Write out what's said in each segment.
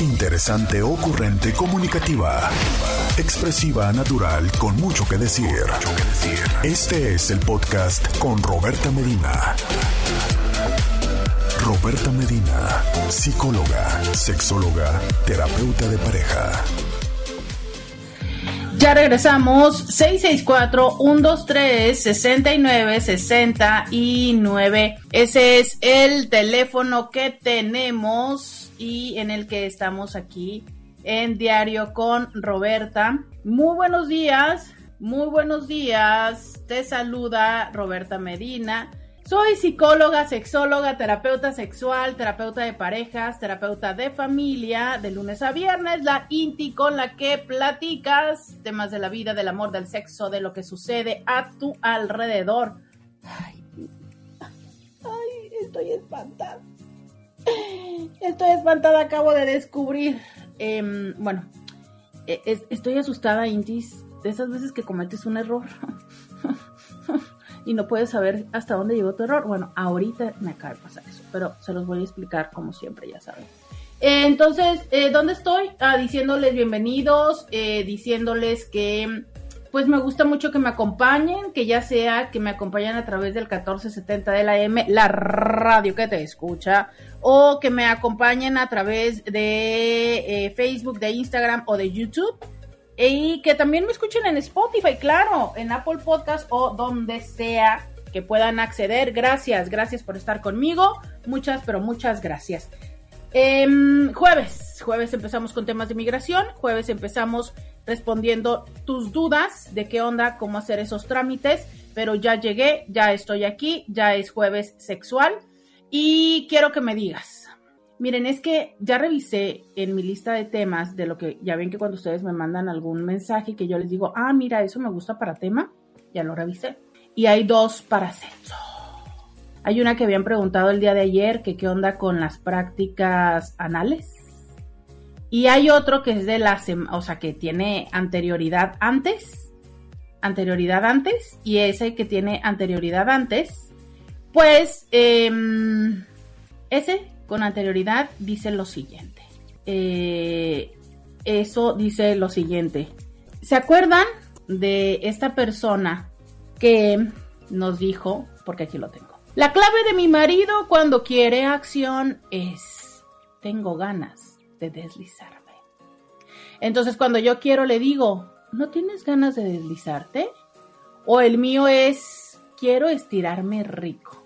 Interesante, ocurrente, comunicativa. Expresiva, natural, con mucho que decir. Este es el podcast con Roberta Medina. Roberta Medina, psicóloga, sexóloga, terapeuta de pareja. Ya regresamos. 664-123-6969. Ese es el teléfono que tenemos y en el que estamos aquí en Diario con Roberta. Muy buenos días. Muy buenos días. Te saluda Roberta Medina. Soy psicóloga, sexóloga, terapeuta sexual, terapeuta de parejas, terapeuta de familia, de lunes a viernes, la INTI con la que platicas temas de la vida, del amor, del sexo, de lo que sucede a tu alrededor. Ay, ay estoy espantada. Estoy espantada, acabo de descubrir. Em, bueno, e, estoy asustada, Intis, de esas veces que cometes un error. y no puedes saber hasta dónde llegó tu error. Bueno, ahorita me acaba de pasar eso, pero se los voy a explicar como siempre, ya saben. entonces, eh, ¿dónde estoy? Ah, diciéndoles bienvenidos, eh, diciéndoles que pues me gusta mucho que me acompañen, que ya sea que me acompañen a través del 1470 de la M, la radio que te escucha, o que me acompañen a través de eh, Facebook, de Instagram o de YouTube y que también me escuchen en Spotify, claro, en Apple Podcast o donde sea que puedan acceder. Gracias, gracias por estar conmigo. Muchas, pero muchas gracias. Em, jueves, jueves empezamos con temas de migración. Jueves empezamos respondiendo tus dudas de qué onda, cómo hacer esos trámites. Pero ya llegué, ya estoy aquí, ya es jueves sexual. Y quiero que me digas, Miren, es que ya revisé en mi lista de temas de lo que ya ven que cuando ustedes me mandan algún mensaje que yo les digo, ah, mira, eso me gusta para tema, ya lo revisé. Y hay dos para sexo. Hay una que habían preguntado el día de ayer, que qué onda con las prácticas anales. Y hay otro que es de la, o sea, que tiene anterioridad antes, anterioridad antes, y ese que tiene anterioridad antes, pues, eh, ese con anterioridad dice lo siguiente. Eh, eso dice lo siguiente. ¿Se acuerdan de esta persona que nos dijo, porque aquí lo tengo, la clave de mi marido cuando quiere acción es, tengo ganas de deslizarme. Entonces cuando yo quiero le digo, ¿no tienes ganas de deslizarte? O el mío es, quiero estirarme rico.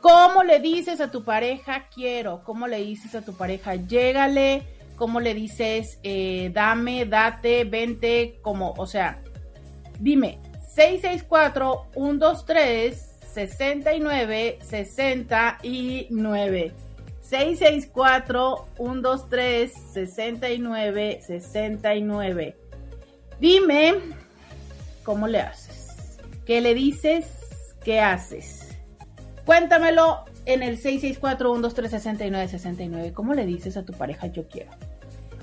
¿Cómo le dices a tu pareja quiero? ¿Cómo le dices a tu pareja llégale? ¿Cómo le dices eh, dame, date, vente? Como, o sea, dime, 664-123-6969. 664-123-6969. Dime, ¿cómo le haces? ¿Qué le dices? ¿Qué haces? Cuéntamelo en el 664-123-6969. ¿Cómo le dices a tu pareja yo quiero?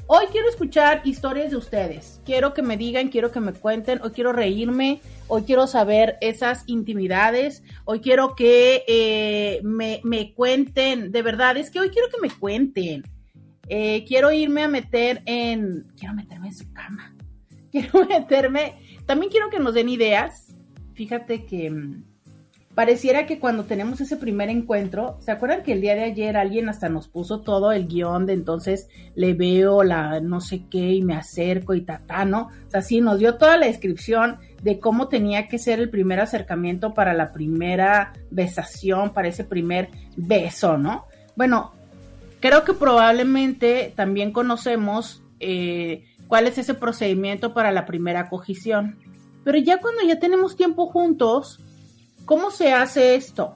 Hoy quiero escuchar historias de ustedes. Quiero que me digan, quiero que me cuenten, hoy quiero reírme, hoy quiero saber esas intimidades, hoy quiero que eh, me, cuenten, de verdad, es que hoy quiero que me cuenten. Eh, quiero irme a meter en, quiero meterme en su cama, quiero meterme, también quiero que nos den ideas. Fíjate que mm, pareciera que cuando tenemos ese primer encuentro, ¿se acuerdan que el día de ayer alguien hasta nos puso todo el guion de entonces le veo la no sé qué y me acerco y tatá, ¿no? O sea, sí, nos dio toda la descripción de cómo tenía que ser el primer acercamiento para la primera besación, para ese primer beso, ¿no? Bueno, creo que probablemente también conocemos eh, cuál es ese procedimiento para la primera cogición. Pero ya cuando ya tenemos tiempo juntos, ¿Cómo se hace esto?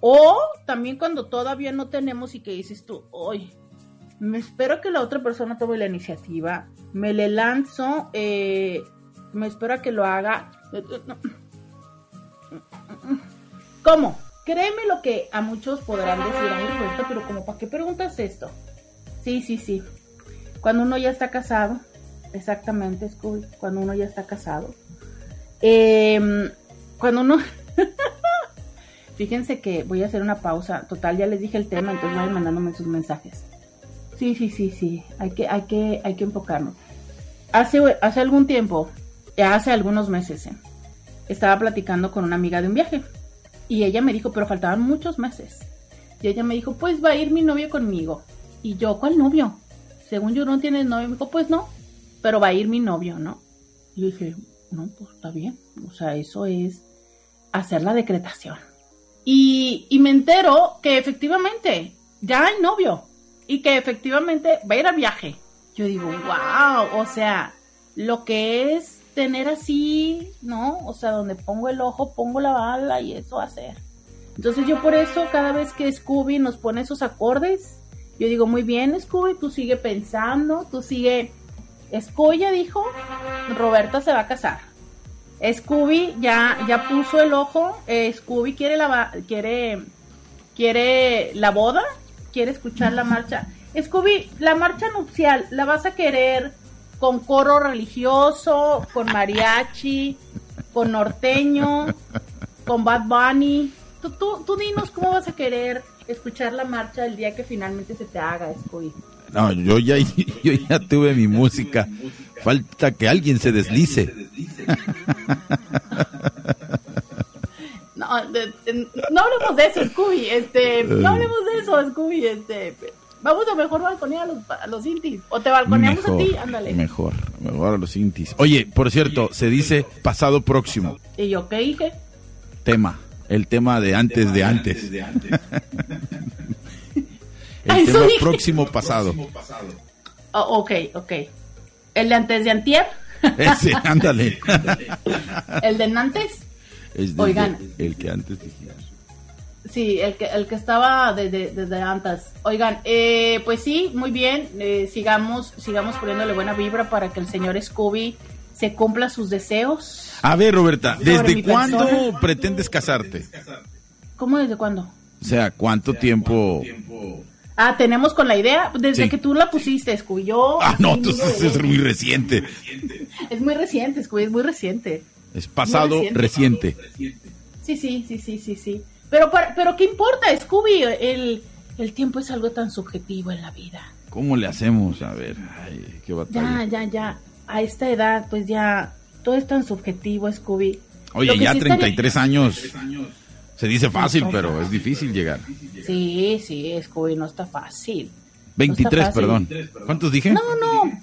O también cuando todavía no tenemos y que dices tú, hoy me espero que la otra persona tome la iniciativa, me le lanzo, eh, me espero que lo haga. ¿Cómo? Créeme lo que a muchos podrán decir, ay pero como para qué preguntas esto? Sí, sí, sí. Cuando uno ya está casado, exactamente, Scooby, cuando uno ya está casado, em, cuando uno Fíjense que voy a hacer una pausa. Total, ya les dije el tema, entonces vayan mandándome sus mensajes. Sí, sí, sí, sí. Hay que, hay que, hay que enfocarnos. Hace, hace algún tiempo, ya hace algunos meses, ¿eh? estaba platicando con una amiga de un viaje. Y ella me dijo, pero faltaban muchos meses. Y ella me dijo, pues va a ir mi novio conmigo. Y yo, ¿cuál novio? Según yo no tienes novio. Me dijo, pues no, pero va a ir mi novio, ¿no? Y yo dije, no, pues está bien. O sea, eso es hacer la decretación. Y, y me entero que efectivamente ya hay novio y que efectivamente va a ir a viaje. Yo digo, wow, o sea, lo que es tener así, ¿no? O sea, donde pongo el ojo, pongo la bala y eso hacer. Entonces yo por eso cada vez que Scooby nos pone esos acordes, yo digo, muy bien Scooby, tú sigue pensando, tú sigue... Scooby ya dijo, Roberta se va a casar. Scooby ya, ya puso el ojo, eh, Scooby quiere la, quiere, quiere la boda, quiere escuchar la marcha. Scooby, la marcha nupcial, ¿la vas a querer con coro religioso, con mariachi, con norteño, con Bad Bunny? Tú, tú, tú dinos cómo vas a querer escuchar la marcha el día que finalmente se te haga, Scooby. No, yo ya, yo ya tuve mi música. Falta que alguien se deslice. No, de, de, no hablemos de eso, Scooby. Este, no hablemos de eso, Scooby. Este, vamos a mejor balconear a los, a los intis. O te balconeamos mejor, a ti, ándale. Mejor, mejor a los intis. Oye, por cierto, se dice pasado próximo. ¿Y yo qué dije? Tema. El tema de antes de antes. el Eso tema próximo pasado. Oh, ok, ok. ¿El de antes de antier? Ese, ándale. ¿El de nantes? Es desde Oigan. El que antes dijimos. Sí, el que, el que estaba desde, desde antes. Oigan, eh, pues sí, muy bien. eh, sigamos, sigamos poniéndole buena vibra para que el señor Scooby se cumpla sus deseos. A ver, Roberta, ¿desde cuándo persona. pretendes casarte? ¿Cómo desde cuándo? O sea, ¿cuánto tiempo? Ah, tenemos con la idea, desde Sí. que tú la pusiste, Scooby. Yo. Ah, no, entonces es muy reciente. Es muy reciente, Scooby, es muy reciente. Es pasado reciente. Sí, sí, sí, sí, sí, sí. Pero, para- pero ¿qué importa, Scooby? El, el tiempo es algo tan subjetivo en la vida. ¿Cómo le hacemos? A ver, ay, qué Ya, batalla. ya, ya. A esta edad, pues ya, todo es tan subjetivo, Scooby. Oye, ya sí estaría- 33 años. Se dice fácil, pero es difícil llegar. Sí, sí, Scooby, no está fácil. 23, fácil. perdón. ¿Cuántos dije? No, no.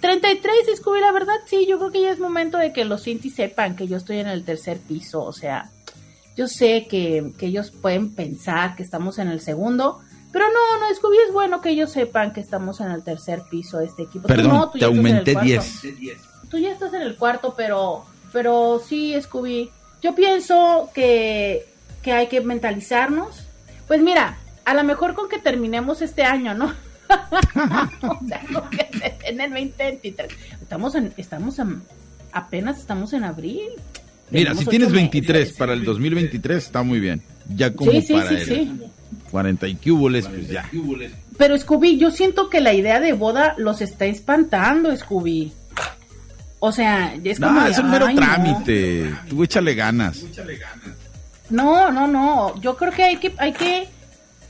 33, Scooby, la verdad, sí, yo creo que ya es momento de que los Inti sepan que yo estoy en el tercer piso. O sea, yo sé que, que ellos pueden pensar que estamos en el segundo, pero no, no, Scooby, es bueno que ellos sepan que estamos en el tercer piso de este equipo. Tú Perdón, no, tú te aumenté cuarto. 10. Tú ya estás en el cuarto, pero, pero sí, Scooby. Yo pienso que, que hay que mentalizarnos. Pues mira, a lo mejor con que terminemos este año, ¿no? o sea, con que en el 2023. Estamos en, estamos en, apenas estamos en abril. Mira, si tienes ocho 23 meses. para el 2023, está muy bien. Ya como Sí, sí, para sí, el sí. 40 y cúboles, pues ya. Pero Scooby, yo siento que la idea de boda los está espantando, Scooby. O sea, es como No, de, es un mero "Ay, no". trámite. Tú échale ganas. No, no, no. Yo creo que hay que, hay que,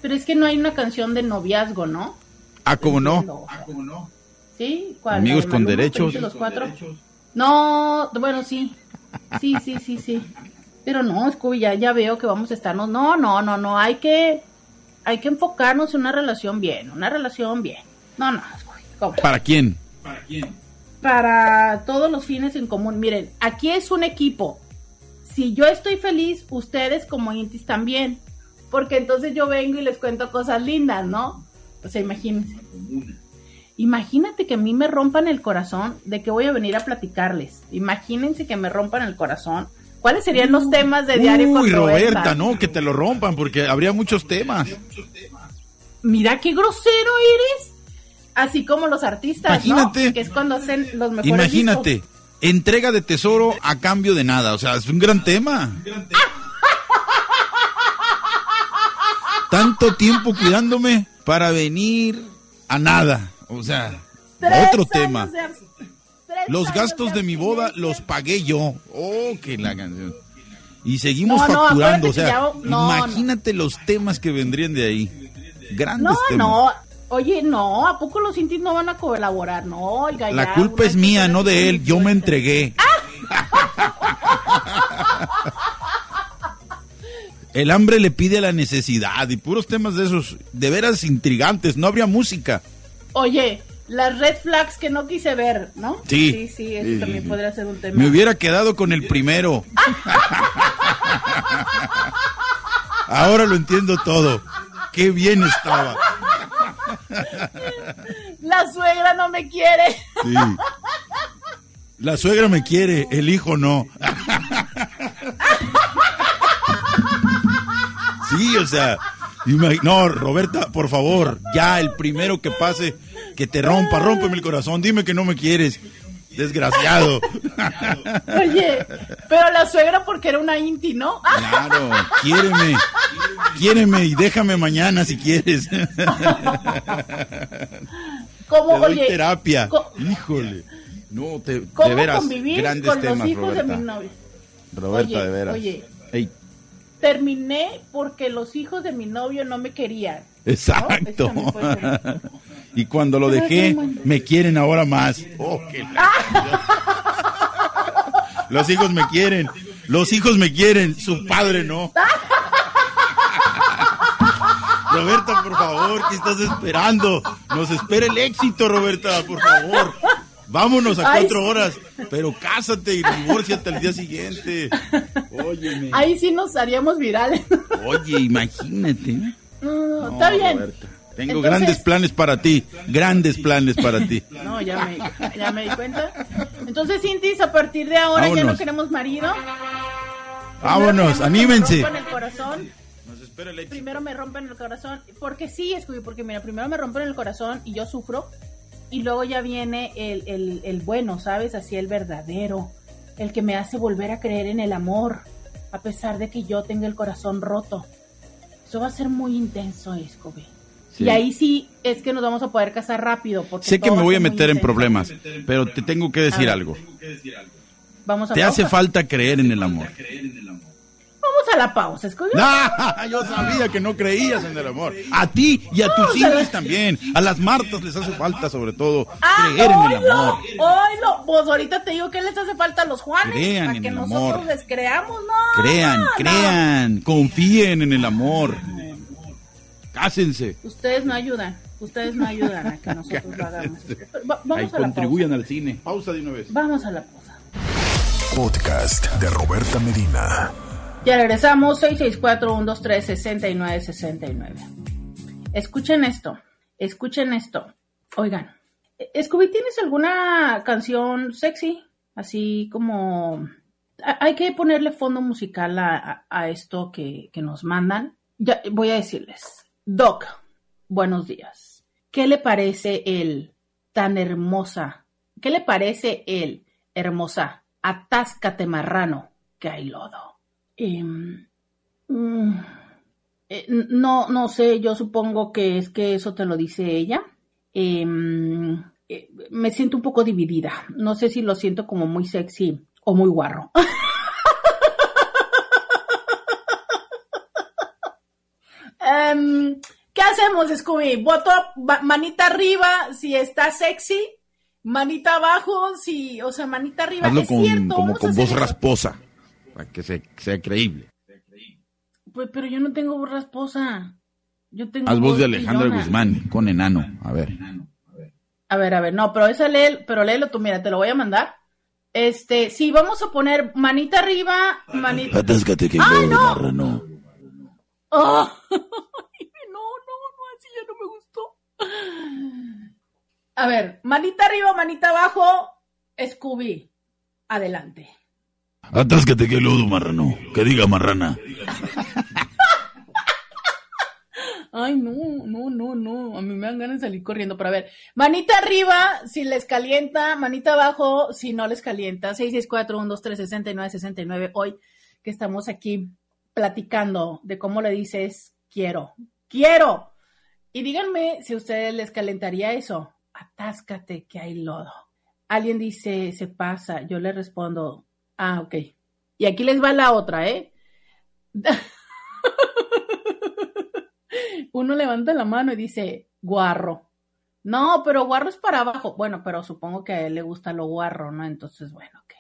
pero es que no hay una canción de noviazgo, ¿no? Ah, ¿cómo no? Entiendo, o sea. ¿Sí? ¿Cuál? Amigos ¿La de con derechos. Los cuatro? No, bueno, sí. Sí, sí, sí, sí. Pero no, Scooby, ya, ya veo que vamos a estarnos. No, no, no, no. Hay que, hay que enfocarnos en una relación bien, una relación bien. No, no, Scooby. ¿cómo? ¿Para quién? para todos los fines en común. Miren, aquí es un equipo. Si yo estoy feliz, ustedes como Intis también. Porque entonces yo vengo y les cuento cosas lindas, ¿no? O sea, imagínense. Imagínate que a mí me rompan el corazón de que voy a venir a platicarles. Imagínense que me rompan el corazón. ¿Cuáles serían los temas de diario Uy, Roberta, Roberta? no, que te lo rompan, porque habría muchos temas. Mira qué grosero eres. Así como los artistas, Imagínate. ¿no? Que es cuando hacen los mejores Imagínate, discos. Entrega de tesoro a cambio de nada. O sea, es un gran tema. Tanto tiempo cuidándome para venir a nada. O sea, otro tema. Los gastos de mi boda los pagué yo. Oh, que la canción. Y seguimos No, no, facturando. o sea, ya- no, imagínate los temas que vendrían de ahí. Grandes No, temas. no. Oye, no, ¿a poco los intis no van a colaborar? No, oiga, La ya, culpa es mía, no de él. Yo me entregué. El hambre le pide la necesidad y puros temas de esos, de veras intrigantes. No habría música. Oye, las red flags que no quise ver, ¿no? Sí. Sí, sí, eso Sí, también podría ser un tema. Me hubiera quedado con el primero. Ahora lo entiendo todo. Qué bien estaba. La suegra no me quiere. La suegra me quiere, el hijo no. Sí, o sea, no, Roberta, por favor, ya el primero que pase, que te rompa, rómpeme el corazón, dime que no me quieres, desgraciado. Oye, pero la suegra porque era una inti, ¿no? Claro, quiéreme, quiéreme y déjame mañana si quieres. Te ¿Cómo, doy oye, terapia. Híjole. No, te, de ¿cómo veras, convivir grandes con temas, los hijos Roberta. de mi novio? Roberta, Oye, de veras. oye. Ey, Terminé porque los hijos de mi novio no me querían. exacto. ¿No? Y cuando lo dejé, me quieren ahora más. Oh, qué la- Los hijos me quieren. Los hijos me quieren. Su padre no. Roberta, por favor, ¿qué estás esperando? Nos espera el éxito, Roberta, por favor. Vámonos a cuatro horas, pero cásate y divórciate al día siguiente. Óyeme. Ahí sí nos haríamos virales. Oye, imagínate. No, No, está bien. Roberta, Tengo Entonces- grandes planes para ti, grandes planes para ti. No, ya me, ya me di cuenta. Entonces, Cintis, a partir de ahora ya no queremos marido. Vámonos, Primero anímense. Me el corazón. Nos espera el éxito. Primero me rompen el corazón. Porque sí, Scooby, porque mira, primero me rompen el corazón y yo sufro. Y luego ya viene el, el, el bueno, ¿sabes? Así el verdadero. El que me hace volver a creer en el amor. A pesar de que yo tenga el corazón roto. Eso va a ser muy intenso, Scooby. Sí. Y ahí sí es que nos vamos a poder casar rápido. Porque Sé que me voy a meter en problemas, pero te tengo que decir algo. Vamos a Te hace pausa. falta creer en el amor. Vamos a la pausa, Scooby. ¡Ah! Yo sabía que no creías en el amor. A ti y a tus hijos también. A las Martas les hace falta, sobre todo, Ah, creer en el amor. oílo. Pues ahorita te digo que les hace falta a los Juanes. Crean para en que el nosotros amor. les creamos, no. Crean, no. crean, confíen en el amor. Cásense. Ustedes no ayudan. Ustedes no ayudan a que nosotros lo hagamos. Va- Ahí vamos a la contribuyan pausa. al cine. Pausa de una vez. Vamos a la pausa. Podcast de Roberta Medina. Ya regresamos, 664-123-6969. Escuchen esto, escuchen esto. Oigan, Scooby, ¿tienes alguna canción sexy? Así como... Hay que ponerle fondo musical a, a- a esto que, que nos mandan. Ya voy a decirles. Doc, buenos días. ¿Qué le parece el tan hermosa? ¿Qué le parece el hermosa? Atáscate marrano, que hay lodo. Em, mm, eh, no, no sé, yo supongo que es que eso te lo dice ella. Em, eh, me siento un poco dividida. No sé si lo siento como muy sexy o muy guarro. Em, ¿Qué hacemos, Scooby? Voto manita arriba si está sexy, manita abajo si, o sea, manita arriba. Hazlo es con, cierto, como con voz eso. rasposa, para que se- sea creíble. Pues, pero yo no tengo voz rasposa. Yo tengo Haz voz de Alejandra chillona. Guzmán, con enano. A ver. A ver, a ver, no, pero esa lee, pero léelo tú, mira, te lo voy a mandar. Este, sí, vamos a poner manita arriba, manita. Atáscate que ¡Ay, no! No, no, no, así ya no me gustó. A ver, manita arriba, manita abajo, Scooby. Adelante. Atáscate que lodo marrano. Que diga marrana. Ay, no, no, no, no. A mí me dan ganas de salir corriendo. Pero a ver, manita arriba si les calienta, manita abajo si no les calienta. 664-123-6969. Hoy que estamos aquí platicando de cómo le dices quiero, quiero. Y díganme si a ustedes les calentaría eso. Atáscate que hay lodo. Alguien dice, se pasa. Yo le respondo, ah, ok. Y aquí les va la otra, ¿eh? Uno levanta la mano y dice, Guarro. No, pero guarro es para abajo. Bueno, pero supongo que a él le gusta lo guarro, ¿no? Entonces, bueno, ok.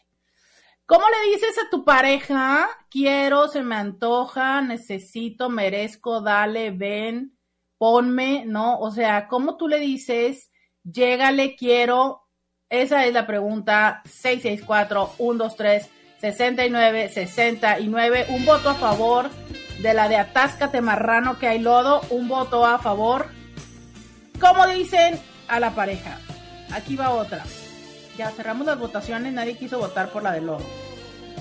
¿Cómo le dices a tu pareja? Quiero, se me antoja, necesito, merezco, dale, ven, ponme, ¿no? O sea, ¿cómo tú le dices? Llégale, quiero. Esa es la pregunta 664-123-69-69. Un voto a favor de la de Atáscate Marrano que hay lodo. Un voto a favor. ¿Cómo dicen a la pareja? Aquí va otra. Ya cerramos las votaciones, nadie quiso votar por la de lodo.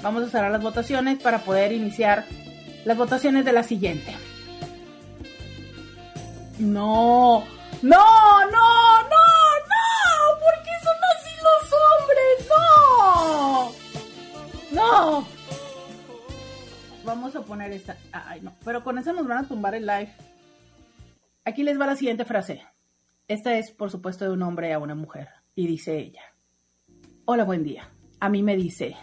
Vamos a cerrar las votaciones para poder iniciar las votaciones de la siguiente. No, no, no, no, no, ¿por qué son así los hombres? No, no. Vamos a poner esta. Ay, no, pero con esa nos van a tumbar el live. Aquí les va la siguiente frase. Esta es, por supuesto, de un hombre a una mujer. Y dice ella. Hola, buen día. A mí me dice,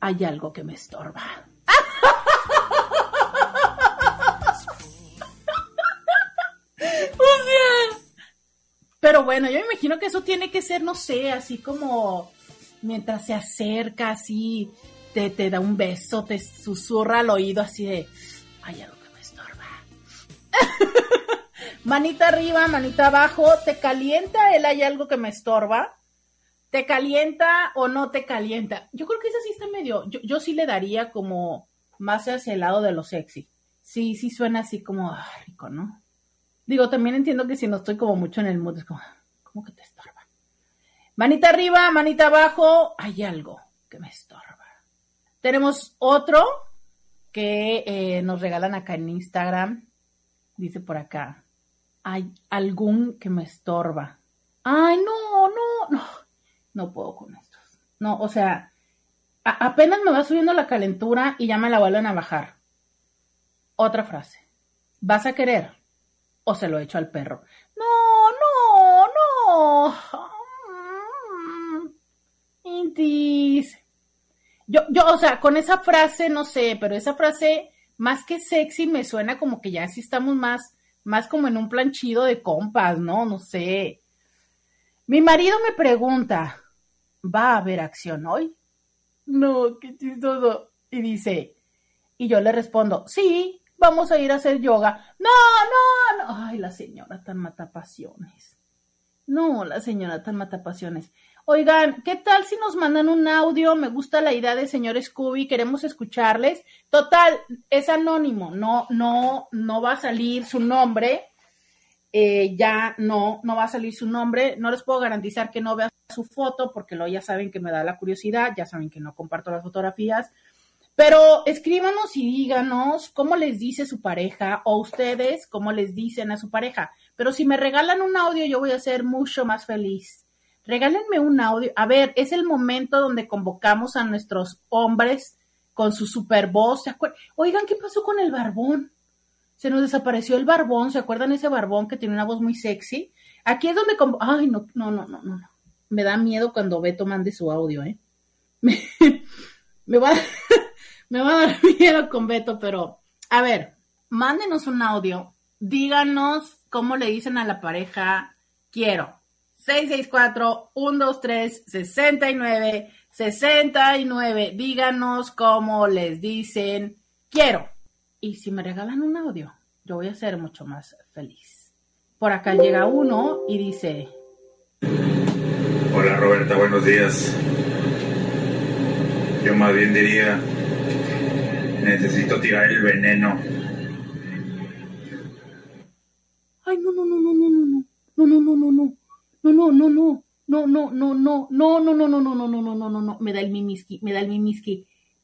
hay algo que me estorba. o sea, pero bueno, yo me imagino que eso tiene que ser, no sé, así como mientras se acerca, así, te, te da un beso, te susurra al oído así de, hay algo que me estorba. manita arriba, manita abajo, te calienta él, hay algo que me estorba. ¿Te calienta o no te calienta? Yo creo que esa sí está medio, yo, yo sí le daría como más hacia el lado de lo sexy. Sí, sí suena así como rico, ¿no? Digo, también entiendo que si no estoy como mucho en el mood, es como, ¿cómo que te estorba? Manita arriba, manita abajo, hay algo que me estorba. Tenemos otro que eh, nos regalan acá en Instagram. Dice por acá, hay algún que me estorba. Ay, no, no, no no puedo con estos. No, o sea, apenas me va subiendo la calentura y ya me la vuelven a bajar. Otra frase. ¿Vas a querer? ¿O se lo echo al perro? No, no, no. Intis. Yo, yo, o sea, con esa frase, no sé, pero esa frase, más que sexy, me suena como que ya sí estamos más, más como en un planchido de compas, ¿no? No sé. Mi marido me pregunta, ¿va a haber acción hoy? No, qué chistoso. Y dice, y yo le respondo, sí, vamos a ir a hacer yoga. No, no, no. Ay, la señora tan matapasiones. No, la señora tan matapasiones. Oigan, ¿qué tal si nos mandan un audio? Me gusta la idea de señor Scooby, queremos escucharles. Total, es anónimo, no, no, no va a salir su nombre. Eh, ya no, no va a salir su nombre. No les puedo garantizar que no vea su foto porque lo ya saben que me da la curiosidad, ya saben que no comparto las fotografías. Pero escríbanos y díganos cómo les dice su pareja o ustedes cómo les dicen a su pareja. Pero si me regalan un audio, yo voy a ser mucho más feliz. Regálenme un audio. A ver, es el momento donde convocamos a nuestros hombres con su super voz. Oigan, ¿qué pasó con el barbón? Se nos desapareció el barbón. ¿Se acuerdan ese barbón que tiene una voz muy sexy? Aquí es donde... Ay, no, no, no, no, no me da miedo cuando Beto mande su audio, ¿eh? Me, va, me va a dar miedo con Beto, pero a ver, mándenos un audio, díganos cómo le dicen a la pareja, quiero. 664-123-69, 69, díganos cómo les dicen, quiero. Y si me regalan un audio, yo voy a ser mucho más feliz. Por acá llega uno y dice, Hola Roberta, buenos días. Yo más bien diría, necesito tirar el veneno. Ay, no, no, no, no, no, no, no, no, no, no, no, no, no, no, no. No, no, no, no, no, no, no, no, no, no, no, no, no, no, no, me da el mimiski, me da el mimiski.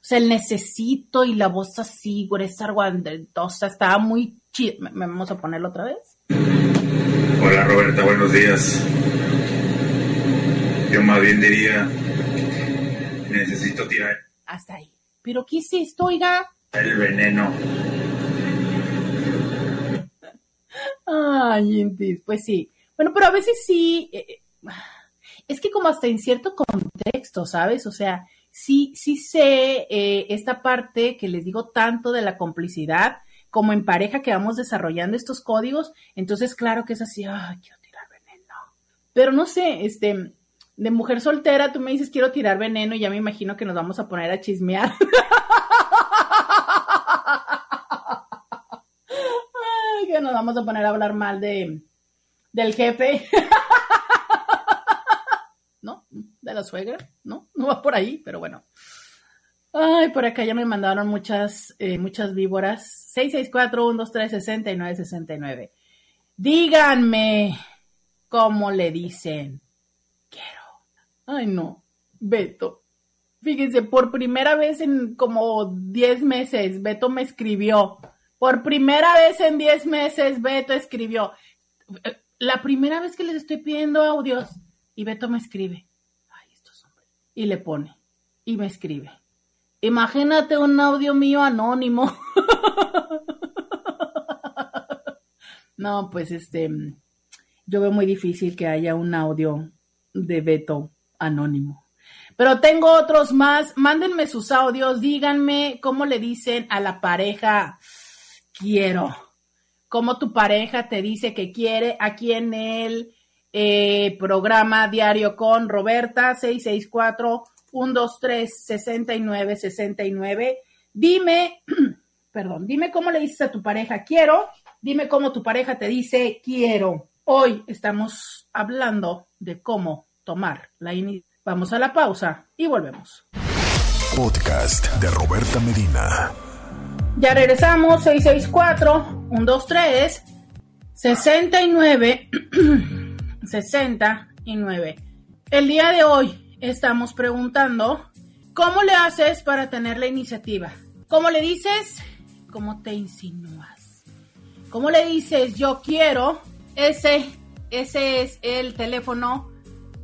O sea, el necesito y la voz así, gruesa, argüendosa, estaba muy chido. ¿Me, vamos a ponerlo otra vez? Hola Roberta, buenos días. Yo más bien diría, necesito tirar Hasta ahí. ¿Pero qué es esto, oiga? el veneno. Ay, pues sí. Bueno, pero a veces sí. eh, eh, es que como hasta en cierto contexto, ¿sabes? O sea, sí, sí sé eh, esta parte que les digo tanto de la complicidad, como en pareja que vamos desarrollando estos códigos. Entonces, claro que es así, ay, quiero tirar veneno. Pero no sé, este, de mujer soltera, tú me dices quiero tirar veneno y ya me imagino que nos vamos a poner a chismear. Ay, que nos vamos a poner a hablar mal de del jefe. De la suegra, ¿no? No va por ahí, pero bueno. Ay, por acá ya me mandaron muchas, eh, muchas víboras. 664-123-6969. Díganme cómo le dicen. Quiero. Ay, no. Beto. Fíjense, por primera vez en como 10 meses, Beto me escribió. Por primera vez en 10 meses, Beto escribió. La primera vez que les estoy pidiendo audios y Beto me escribe. Y le pone. Y me escribe. Imagínate un audio mío anónimo. no, pues este, yo veo muy difícil que haya un audio de Beto anónimo. Pero tengo otros más. Mándenme sus audios. Díganme cómo le dicen a la pareja quiero. Cómo tu pareja te dice que quiere aquí en el eh, programa diario con Roberta 664 123 69 69. Dime, perdón, dime cómo le dices a tu pareja quiero. Dime cómo tu pareja te dice quiero. Hoy estamos hablando de cómo tomar la iniciativa. Vamos a la pausa y volvemos. Podcast de Roberta Medina. Ya regresamos, 664-123, 69, 69. El día de hoy estamos preguntando, ¿cómo le haces para tener la iniciativa? ¿Cómo le dices? ¿Cómo te insinúas? ¿Cómo le dices yo quiero? Ese, ese es el teléfono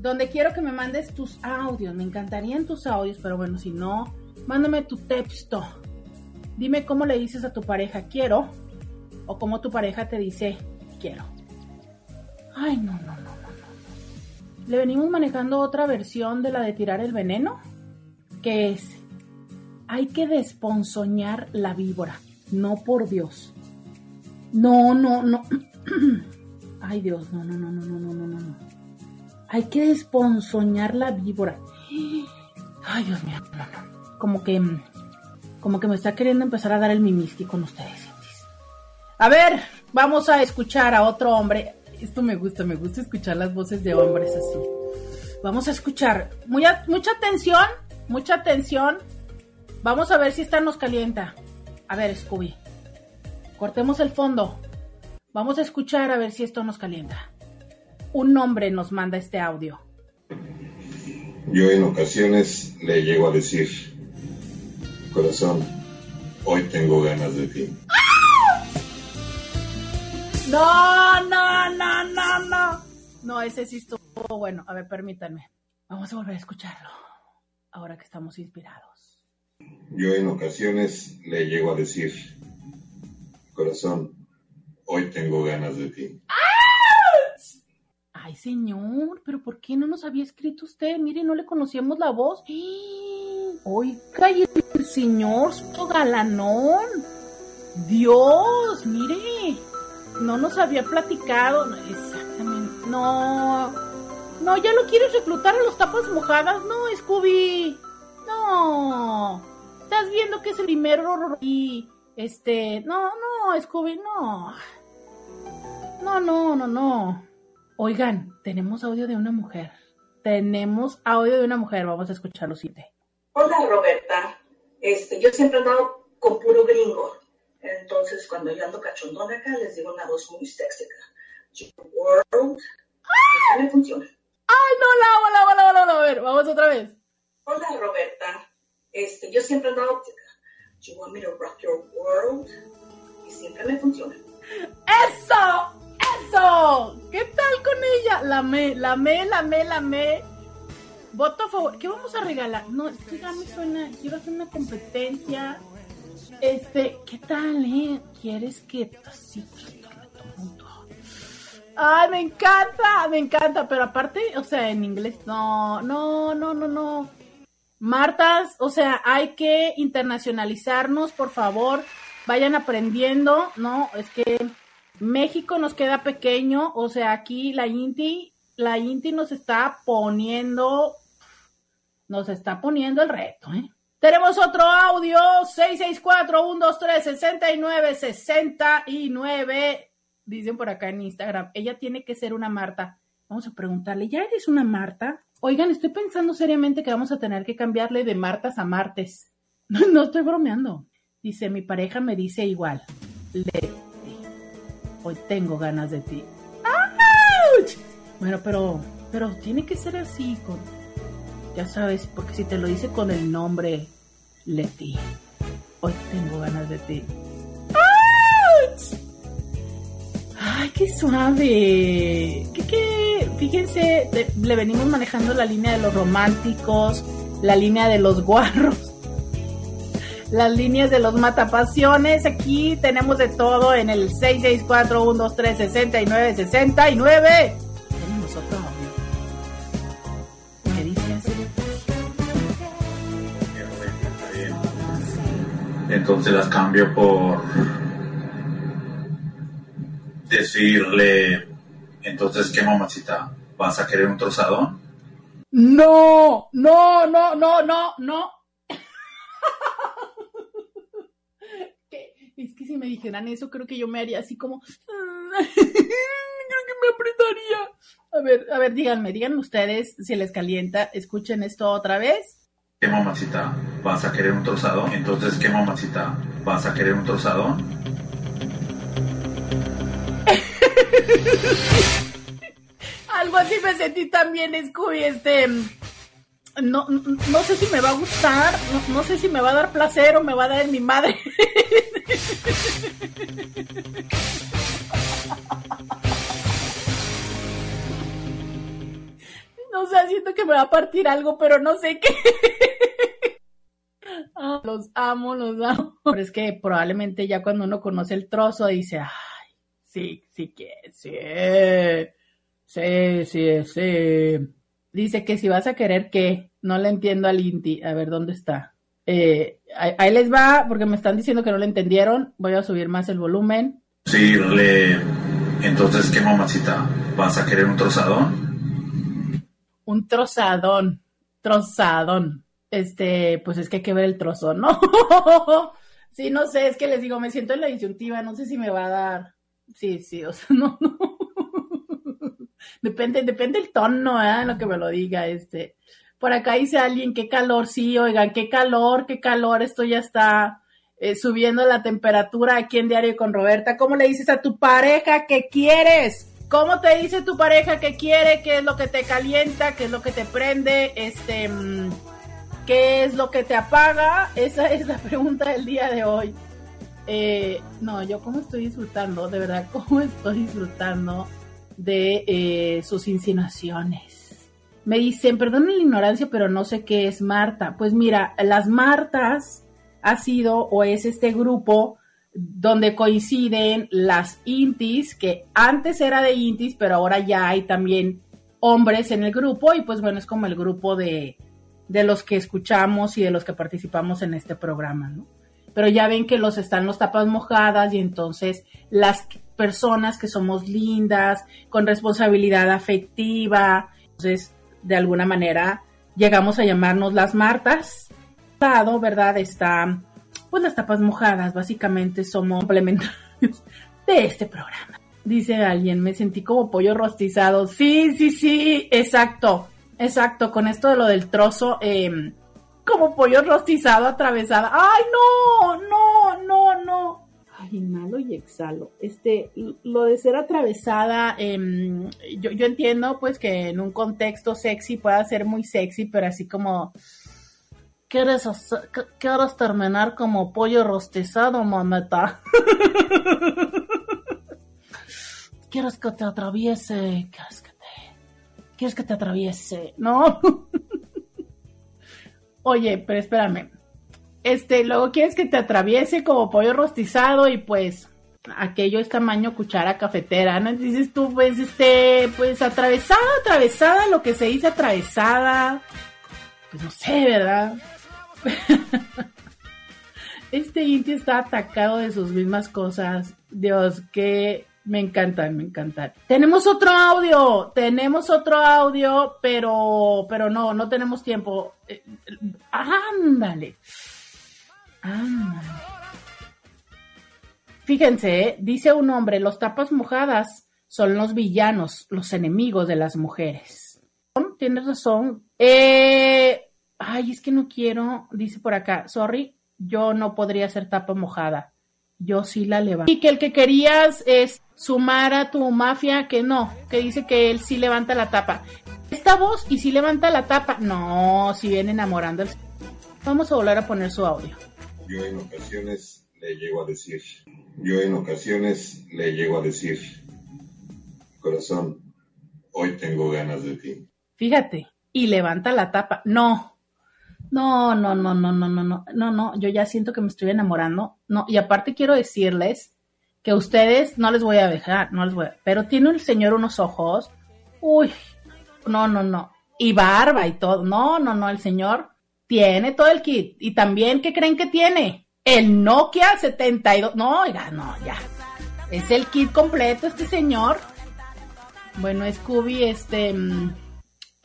donde quiero que me mandes tus audios. Me encantarían tus audios, pero bueno, si no, mándame tu texto. Dime cómo le dices a tu pareja quiero o cómo tu pareja te dice quiero. Ay, no, no, no. Le venimos manejando otra versión de la de tirar el veneno, que es hay que desponzoñar la víbora. No por Dios. No, no, no. Ay, Dios, no, no, no, no, no, no, no, no. Hay que desponzoñar la víbora. Ay, Dios mío, no, no. Como que como que me está queriendo empezar a dar el mimiski con ustedes. A ver, vamos a escuchar a otro hombre. Esto me gusta, me gusta escuchar las voces de hombres así. Vamos a escuchar. Mucha atención, mucha atención. Vamos a ver si esta nos calienta. A ver, Scooby. Cortemos el fondo. Vamos a escuchar a ver si esto nos calienta. Un hombre nos manda este audio. Yo en ocasiones le llego a decir, corazón, hoy tengo ganas de ti. No, no, no, no, no. No, ese sí estuvo bueno. A ver, permítanme. Vamos a volver a escucharlo. Ahora que estamos inspirados. Yo en ocasiones le llego a decir, corazón, hoy tengo ganas de ti. Ay, señor, pero ¿por qué no nos había escrito usted? Mire, no le conocíamos la voz. Oiga, y el señor, su galanón. Dios, mire. No nos había platicado. No, Exactamente. No. No, ya lo quieres reclutar a los tapas mojadas. No, Scooby. No. Estás viendo que es el primero y este. No, no, Scooby, no. No, no, no, no. Oigan, tenemos audio de una mujer. Tenemos audio de una mujer. Vamos a escucharlo, siete. Hola Roberta, este, yo siempre he con puro gringo, entonces cuando yo ando cachondona acá les digo una voz muy sexy world, y me funciona. ¡Ay, no, la, la, la, la, la, A ver, vamos otra vez. Hola Roberta, este, yo siempre andado acá. You want me to rock your world, y siempre me funciona. ¡Eso! ¡Eso! ¿Qué tal con ella? La me, la me, la me, la me. voto a favor. ¿Qué vamos a regalar? No, es que ya me suena. Quiero hacer una competencia. Este, ¿qué tal, eh? ¿Quieres que tu mundo? Ay, me encanta, me encanta. Pero aparte, o sea, en inglés, no, no, no, no, no. Martas, o sea, hay que internacionalizarnos, por favor. Vayan aprendiendo, ¿no? Es que México nos queda pequeño, o sea, aquí la Inti, la Inti nos está poniendo, nos está poniendo el reto, ¿eh? Tenemos otro audio, 664-123-6969, dicen por acá en Instagram. Ella tiene que ser una Marta. Vamos a preguntarle, ¿ya eres una Marta? Oigan, estoy pensando seriamente que vamos a tener que cambiarle de Martas a Martes. No, estoy bromeando. Dice, mi pareja me dice igual. Hoy tengo ganas de ti. ¡Auch! Bueno, pero, pero tiene que ser así, ya sabes, porque si te lo dice con el nombre Leti, hoy tengo ganas de ti. Ay, qué suave. ¿Qué, qué? Fíjense, le, venimos manejando la línea de los románticos, la línea de los guarros las líneas de los matapasiones. Aquí tenemos de todo en el 664-123-6969. Tenemos Entonces las cambio por decirle, entonces, ¿qué mamacita? ¿Vas a querer un trozadón? No, no, no, no, no, no. Es que si me dijeran eso, creo que yo me haría así como. Creo que me apretaría. A ver, a ver, díganme, díganme ustedes si les calienta. Escuchen esto otra vez. ¿Qué mamacita? ¿Vas a querer un trozadón? Entonces, ¿qué mamacita? ¿Vas a querer un trozadón? Algo así me sentí también, Scooby. Este. No, no, sé si me va a gustar, no, no sé si me va a dar placer o me va a dar mi madre. No sé, siento que me va a partir algo, pero no sé qué. Ah, los amo, los amo. Pero es que probablemente ya cuando uno conoce el trozo dice, ay, sí, sí que, sí, sí, sí, sí. Dice que si vas a querer que, no le entiendo al Inti. A ver, ¿dónde está? Eh, ahí, ahí les va, porque me están diciendo que no le entendieron. Voy a subir más el volumen. Decirle, entonces, ¿qué mamacita? ¿Vas a querer un trozadón? Un trozadón, trozadón. Este, pues es que hay que ver el trozo, ¿no? sí, no sé, es que les digo, me siento en la disyuntiva, no sé si me va a dar. Sí, sí, o sea, no, no. depende, depende el tono, ¿eh? Lo que me lo diga, este. Por acá dice alguien, qué calor, sí, oigan, qué calor, qué calor, esto ya está eh, subiendo la temperatura aquí en Diario con Roberta. ¿Cómo le dices a tu pareja que quieres? ¿Cómo te dice tu pareja que quiere? ¿Qué es lo que te calienta? ¿Qué es lo que te prende? Este, mm, ¿qué es lo que te apaga? Esa es la pregunta del día de hoy. Eh, no, yo cómo estoy disfrutando, de verdad, cómo estoy disfrutando de eh, sus insinuaciones. Me dicen, perdonen la ignorancia, pero no sé qué es Marta. Pues mira, las Martas ha sido o es este grupo donde coinciden las intis, que antes era de intis, pero ahora ya hay también hombres en el grupo y pues bueno, es como el grupo de, de los que escuchamos y de los que participamos en este programa, ¿no? Pero ya ven que los están los tapas mojadas y entonces las personas que somos lindas, con responsabilidad afectiva, entonces de alguna manera llegamos a llamarnos las Martas. Lado, ¿verdad? Está pues las tapas mojadas, básicamente somos complementarios de este programa. Dice alguien, me sentí como pollo rostizado. Sí, sí, sí, exacto, exacto, con esto de lo del trozo, eh, como pollo rostizado atravesado. ¡Ay, no! No, no, no. Inhalo y exhalo. Este, lo de ser atravesada, eh, yo, yo entiendo pues que en un contexto sexy pueda ser muy sexy, pero así como ¿Quieres, hacer, ¿Quieres terminar como pollo rostizado, mameta? ¿Quieres que te atraviese? ¿Quieres ¿Quieres que te atraviese? No. Oye, pero espérame. Este, luego quieres que te atraviese como pollo rostizado y pues aquello es tamaño cuchara cafetera, ¿no? Dices tú, pues, este, pues atravesada, atravesada, lo que se dice atravesada. Pues no sé, ¿verdad? este Inti está atacado de sus mismas cosas. Dios, que me encantan, me encantan. Tenemos otro audio, tenemos otro audio, pero, pero no, no tenemos tiempo. Eh, ándale. Ándale. Fíjense, ¿eh? dice un hombre, los tapas mojadas son los villanos, los enemigos de las mujeres. Tienes razón. Eh, ay, es que no quiero, dice por acá, sorry, yo no podría ser tapa mojada. Yo sí la levanto. Y que el que querías es sumar a tu mafia, que no, que dice que él sí levanta la tapa. Esta voz y sí levanta la tapa. No, si viene enamorando. Vamos a volver a poner su audio. Yo en ocasiones le llego a decir, yo en ocasiones le llego a decir, corazón, hoy tengo ganas de ti. Fíjate, y levanta la tapa. No, no, no, no, no, no, no, no, no, no, yo ya siento que me estoy enamorando. No, y aparte quiero decirles que ustedes no les voy a dejar, no les voy a, pero tiene el señor unos ojos, uy, no, no, no, y barba y todo, no, no, no, el señor tiene todo el kit. Y también, ¿qué creen que tiene? El Nokia 72. No, oiga, no, ya. Es el kit completo este señor. Bueno, Scooby, este. Mm,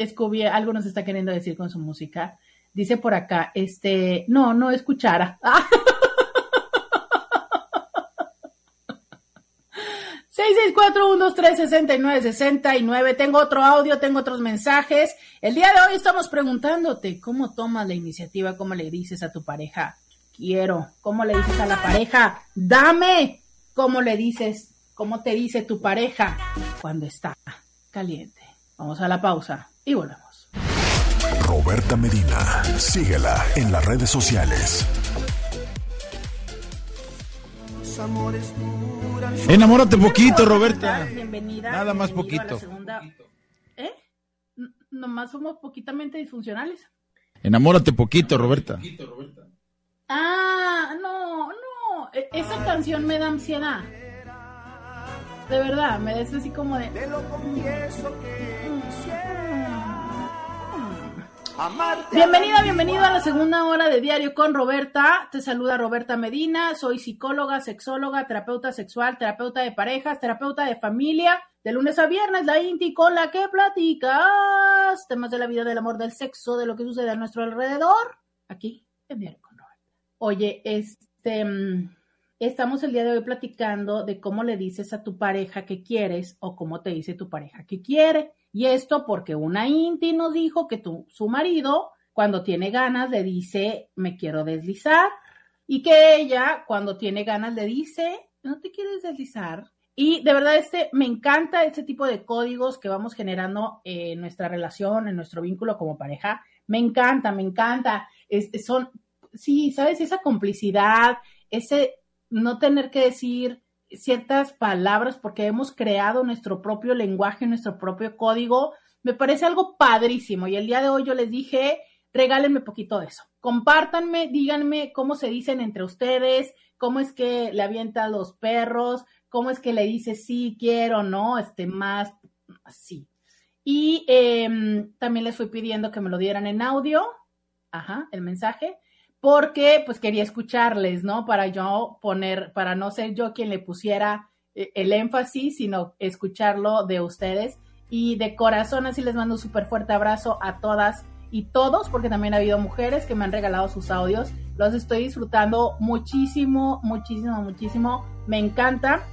Scooby, algo nos está queriendo decir con su música. Dice por acá, este. No, no escuchara. 664-123-6969. Tengo otro audio, tengo otros mensajes. El día de hoy estamos preguntándote cómo tomas la iniciativa, cómo le dices a tu pareja quiero. ¿Cómo le dices a la pareja? Dame. ¿Cómo le dices? ¿Cómo te dice tu pareja cuando está caliente? Vamos a la pausa y volvemos. Roberta Medina, síguela en las redes sociales. Enamórate poquito, Roberta. Bienvenida. Nada más bienvenido a la poquito. segunda- ¿Eh? Nomás somos poquitamente disfuncionales. Enamórate poquito, Roberta. Ah, no, no. e- Esa canción me da ansiedad. De verdad, me da así como de. Bienvenida, bienvenido a la segunda hora de Diario con Roberta. Te saluda Roberta Medina. Soy psicóloga, sexóloga, terapeuta sexual, terapeuta de parejas, terapeuta de familia. De lunes a viernes, la Inti con la que platicas temas de la vida, del amor, del sexo, de lo que sucede a nuestro alrededor. Aquí en Diario con Roberta. Oye, este, mm, estamos el día de hoy platicando de cómo le dices a tu pareja que quieres o cómo te dice tu pareja que quiere. Y esto porque una Inti nos dijo que tu, su marido, cuando tiene ganas, le dice, me quiero deslizar. Y que ella, cuando tiene ganas, le dice, no te quieres deslizar. Y de verdad, este, me encanta este tipo de códigos que vamos generando en nuestra relación, en nuestro vínculo como pareja. Me encanta, me encanta. Es- son, sí, sabes, esa complicidad, ese no tener que decir ciertas palabras porque hemos creado nuestro propio lenguaje, nuestro propio código, me parece algo padrísimo. Y el día de hoy yo les dije, regálenme poquito de eso. Compártanme, díganme cómo se dicen entre ustedes, cómo es que le avienta a los perros, cómo es que le dice sí, quiero, no, este más así. Y em, también les fui pidiendo que me lo dieran en audio, ajá, el mensaje, porque pues quería escucharles, ¿no? Para yo poner, para no ser yo quien le pusiera eh, el énfasis, sino escucharlo de ustedes. Y de corazón así les mando un súper fuerte abrazo a todas y todos, porque también ha habido mujeres que me han regalado sus audios. Los estoy disfrutando muchísimo, muchísimo, muchísimo. Me encanta.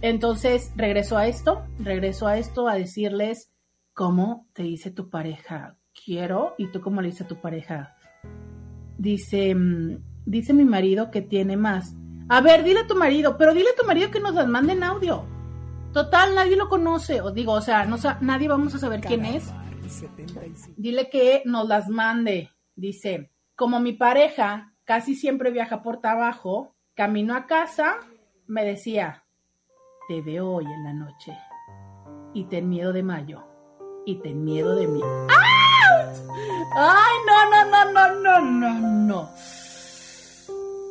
Entonces, regreso a esto, regreso a esto a decirles cómo te dice tu pareja, quiero, y tú cómo le dice a tu pareja, dice, mm, dice mi marido que tiene más. A ver, dile a tu marido, pero dile a tu marido que nos las mande en audio. Total, nadie lo conoce, o digo, o sea, no nadie vamos a saber quién es. Dile que nos las mande. Dice, como mi pareja casi siempre viaja por trabajo, camino a casa, me decía, te veo hoy en la noche y ten miedo de mayo y ten miedo de mí. ¡Ah! Ay, no, no, no, no, no, uno,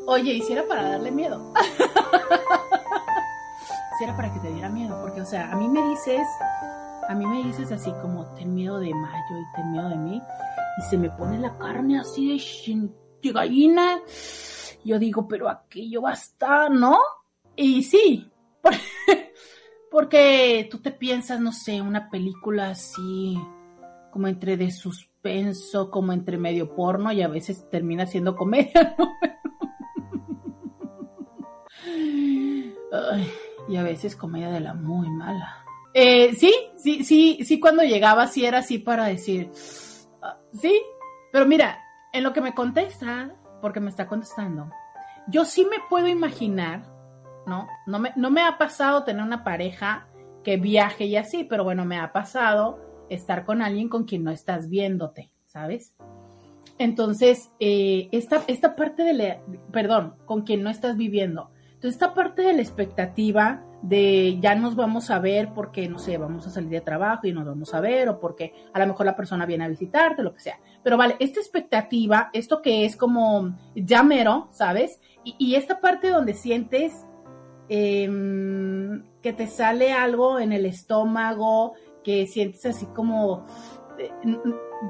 oye, hiciera para darle miedo. hiciera para que te diera miedo, porque, o sea, a mí me dices, a mí me dices así como, ten miedo de Mayo y ten miedo de mí, y se me pone la carne así de, de gallina. Yo digo, pero aquello va a estar, ¿no? Y sí, porque tú te piensas, no sé, una película así, como entre de suspenso, como entre medio porno, y a veces termina siendo comedia, ¿no? Y a veces comedia de la muy mala. Eh, sí, sí, sí, sí, cuando llegaba sí era así para decir, ah, sí, pero mira, en lo que me contesta, porque me está contestando, yo sí me puedo imaginar, ¿no? No me, no me ha pasado tener una pareja que viaje y así, pero bueno, me ha pasado estar con alguien con quien no estás viéndote, ¿sabes? Entonces, eh, esta, esta parte de la, perdón, con quien no estás viviendo. Entonces, esta parte de la expectativa de ya nos vamos a ver porque, no sé, vamos a salir de trabajo y nos vamos a ver, o porque a lo mejor la persona viene a visitarte, lo que sea. Pero vale, esta expectativa, esto que es como llamero, ¿sabes? Y, esta parte donde sientes em, que te sale algo en el estómago, que sientes así como, eh,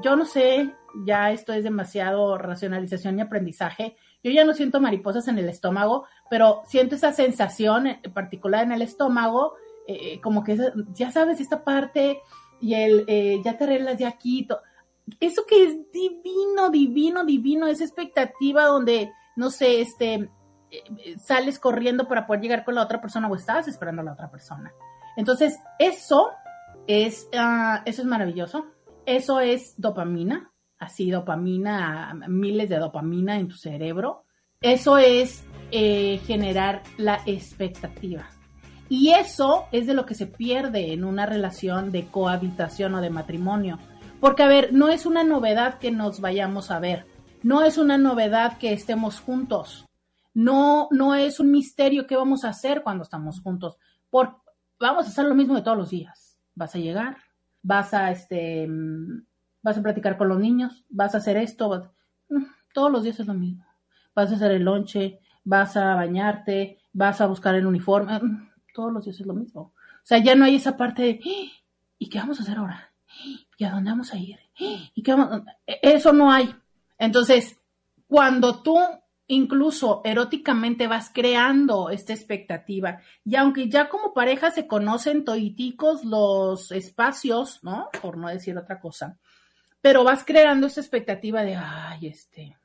yo no sé, ya esto es demasiado racionalización y aprendizaje. Yo ya no siento mariposas en el estómago, pero siento esa sensación en particular en el estómago, eh, eh, como que ya sabes esta parte y el eh, ya te arreglas ya aquí. Eso que es divino, divino, divino, esa expectativa donde, no sé, este, sales corriendo para poder llegar con la otra persona o estás esperando a la otra persona. Entonces, eso es, ah, eso es maravilloso. Eso es dopamina, así dopamina, miles de dopamina en tu cerebro. Eso es eh, generar la expectativa. Y eso es de lo que se pierde en una relación de cohabitación o de matrimonio. Porque, a ver, no es una novedad que nos vayamos a ver. No es una novedad que estemos juntos. No, no es un misterio qué vamos a hacer cuando estamos juntos. Vamos a hacer lo mismo de todos los días. Vas a llegar, vas a este, vas a platicar con los niños, vas a hacer esto, mm, todos los días es lo mismo. Vas a hacer el lonche, vas a bañarte, vas a buscar el uniforme, mm, todos los días es lo mismo. O sea, ya no hay esa parte de, ¡Ah! ¿y qué vamos a hacer ahora? ¿Y a dónde vamos a ir? ¿Y qué vamos? E, eso no hay. Entonces, cuando tú incluso eróticamente vas creando esta expectativa. Y aunque ya como pareja se conocen toiticos los espacios, ¿no? Por no decir otra cosa, pero vas creando esa expectativa de, ay, este,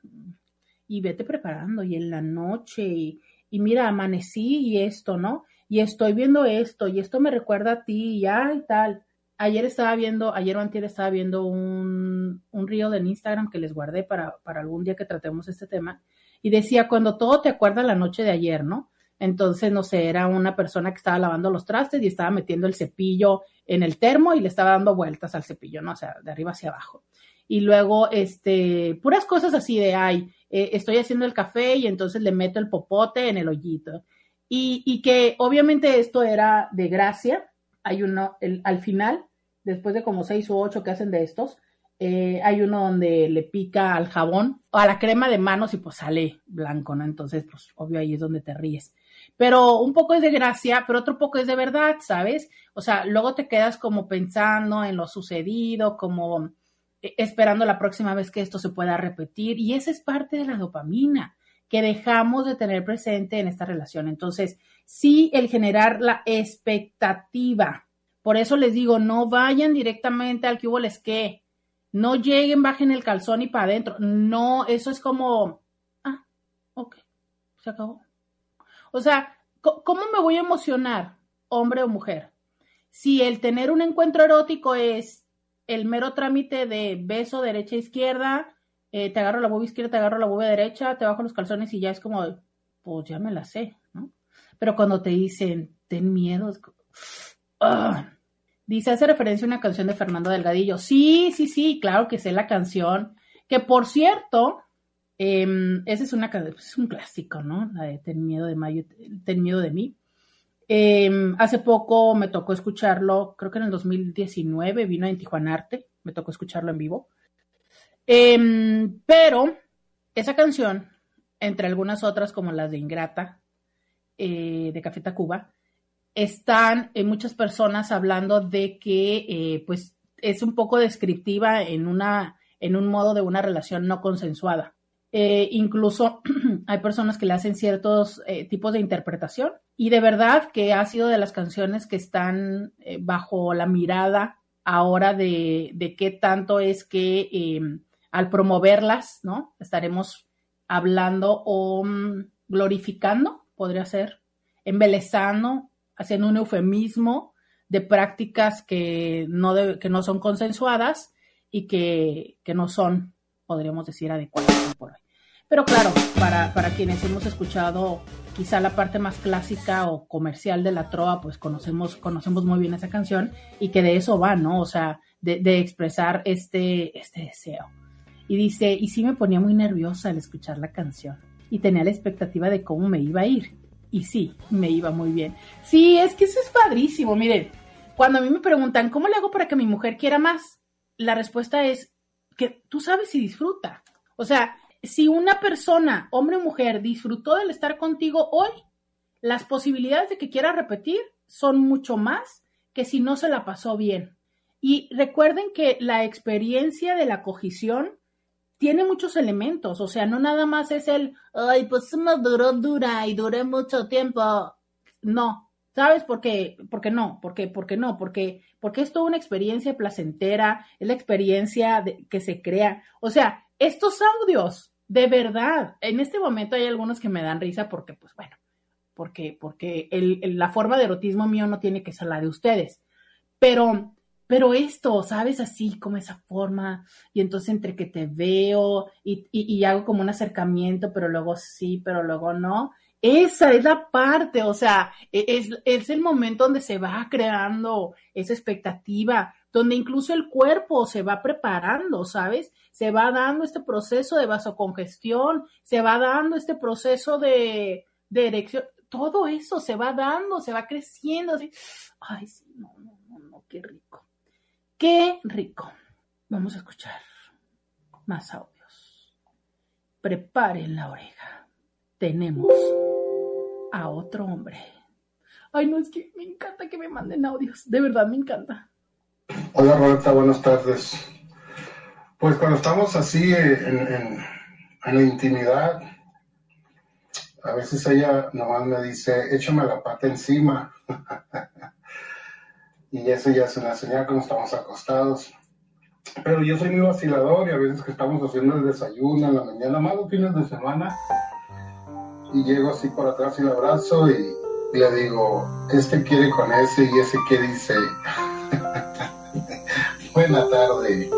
y vete preparando, y en la noche, y, mira, amanecí y esto, ¿no? Y estoy viendo esto, y esto me recuerda a ti, y ay, tal. Ayer estaba viendo, ayer o antier estaba viendo un, un río de Instagram que les guardé para, para algún día que tratemos este tema, y decía, cuando todo te acuerda la noche de ayer, ¿no? Entonces, no sé, era una persona que estaba lavando los trastes y estaba metiendo el cepillo en el termo y le estaba dando vueltas al cepillo, ¿no? O sea, de arriba hacia abajo. Y luego, este, puras cosas así de, ay, eh, estoy haciendo el café y entonces le meto el popote en el hoyito. Y, y que obviamente esto era de gracia. Hay uno, al final, después de como seis u ocho que hacen de estos, eh, hay uno donde le pica al jabón o a la crema de manos y pues sale blanco, ¿no? Entonces, pues obvio ahí es donde te ríes. Pero un poco es de gracia, pero otro poco es de verdad, ¿sabes? O sea, luego te quedas como pensando en lo sucedido, como eh, esperando la próxima vez que esto se pueda repetir y esa es parte de la dopamina que dejamos de tener presente en esta relación. Entonces, sí, el generar la expectativa. Por eso les digo, no vayan directamente al que hubo les que no lleguen, bajen el calzón y para adentro. No, eso es como, ah, ok, se acabó. O sea, ¿cómo me voy a emocionar, hombre o mujer? Si el tener un encuentro erótico es el mero trámite de beso derecha izquierda, eh, te agarro la boba izquierda, te agarro la boba derecha, te bajo los calzones y ya es como, pues ya me la sé, ¿no? Pero cuando te dicen, ten miedo, es como, ah, Dice, hace referencia a una canción de Fernando Delgadillo. Sí, sí, sí, claro que sé la canción. Que por cierto, eh, ese es, una, es un clásico, ¿no? La de Ten miedo de Mayo, Ten miedo de mí. Em, hace poco me tocó escucharlo, creo que en el 2019 vino en Tijuana Arte, me tocó escucharlo en vivo. Em, pero esa canción, entre algunas otras como las de Ingrata, eh, de Café Tacuba, están eh, muchas personas hablando de que eh, pues es un poco descriptiva en, una, en un modo de una relación no consensuada. incluso hay personas que le hacen ciertos tipos de interpretación y de verdad que ha sido de las canciones que están bajo la mirada ahora de, de qué tanto es que em, al promoverlas, ¿no? Estaremos hablando o mm, glorificando, podría ser, embelezando, haciendo un eufemismo de prácticas que no, que no son consensuadas y que, que, no son, podríamos decir, adecuadas por hoy. Pero claro, para, para quienes hemos escuchado quizá la parte más clásica o comercial de la trova, pues conocemos, conocemos muy bien esa canción y que de eso va, ¿no? O sea, de, de expresar este, este deseo. Y dice, y sí me ponía muy nerviosa al escuchar la canción y tenía la expectativa de cómo me iba a ir. Y sí, me iba muy bien. Sí, es que eso es padrísimo. Miren, cuando a mí me preguntan, ¿cómo le hago para que mi mujer quiera más? La respuesta es que tú sabes si disfruta. O sea, si una persona, hombre o mujer, disfrutó del estar contigo hoy, las posibilidades de que quiera repetir son mucho más que si no se la pasó bien. Y recuerden que la experiencia de la cogición tiene muchos elementos, o sea, no nada más es el, ay, pues me duró dura y duré mucho tiempo. No, ¿sabes por qué? Porque no, porque, porque no, porque, porque es toda una experiencia placentera, es la experiencia que se crea. O sea, estos audios, de verdad, en este momento hay algunos que me dan risa porque, pues bueno, porque, porque la forma de erotismo mío no tiene que ser la de ustedes. Pero pero esto, ¿sabes? Así como esa forma, y entonces entre que te veo y, hago como un acercamiento, pero luego sí, pero luego no. Esa es la parte, o sea, e, es, es el momento donde se va creando esa expectativa, donde incluso el cuerpo se va preparando, ¿sabes? Se va dando este proceso de vasocongestión, se va dando este proceso de, de erección, todo eso se va dando, se va creciendo, así. Ay, sí, no, no, no, no, qué rico. Qué rico. Vamos a escuchar más audios. Preparen la oreja. Tenemos a otro hombre. Ay, no, es que me encanta que me manden audios. De verdad, me encanta. Hola, Roberta, buenas tardes. Pues cuando estamos así en, la intimidad, a veces ella nomás me dice, échame la pata encima. y eso ya es una señal como estamos acostados. Pero yo soy muy vacilador y a veces que estamos haciendo el desayuno en la mañana, más los fines de semana, y llego así por atrás y le abrazo y, le digo, este quiere con ese y ese que dice, buena tarde.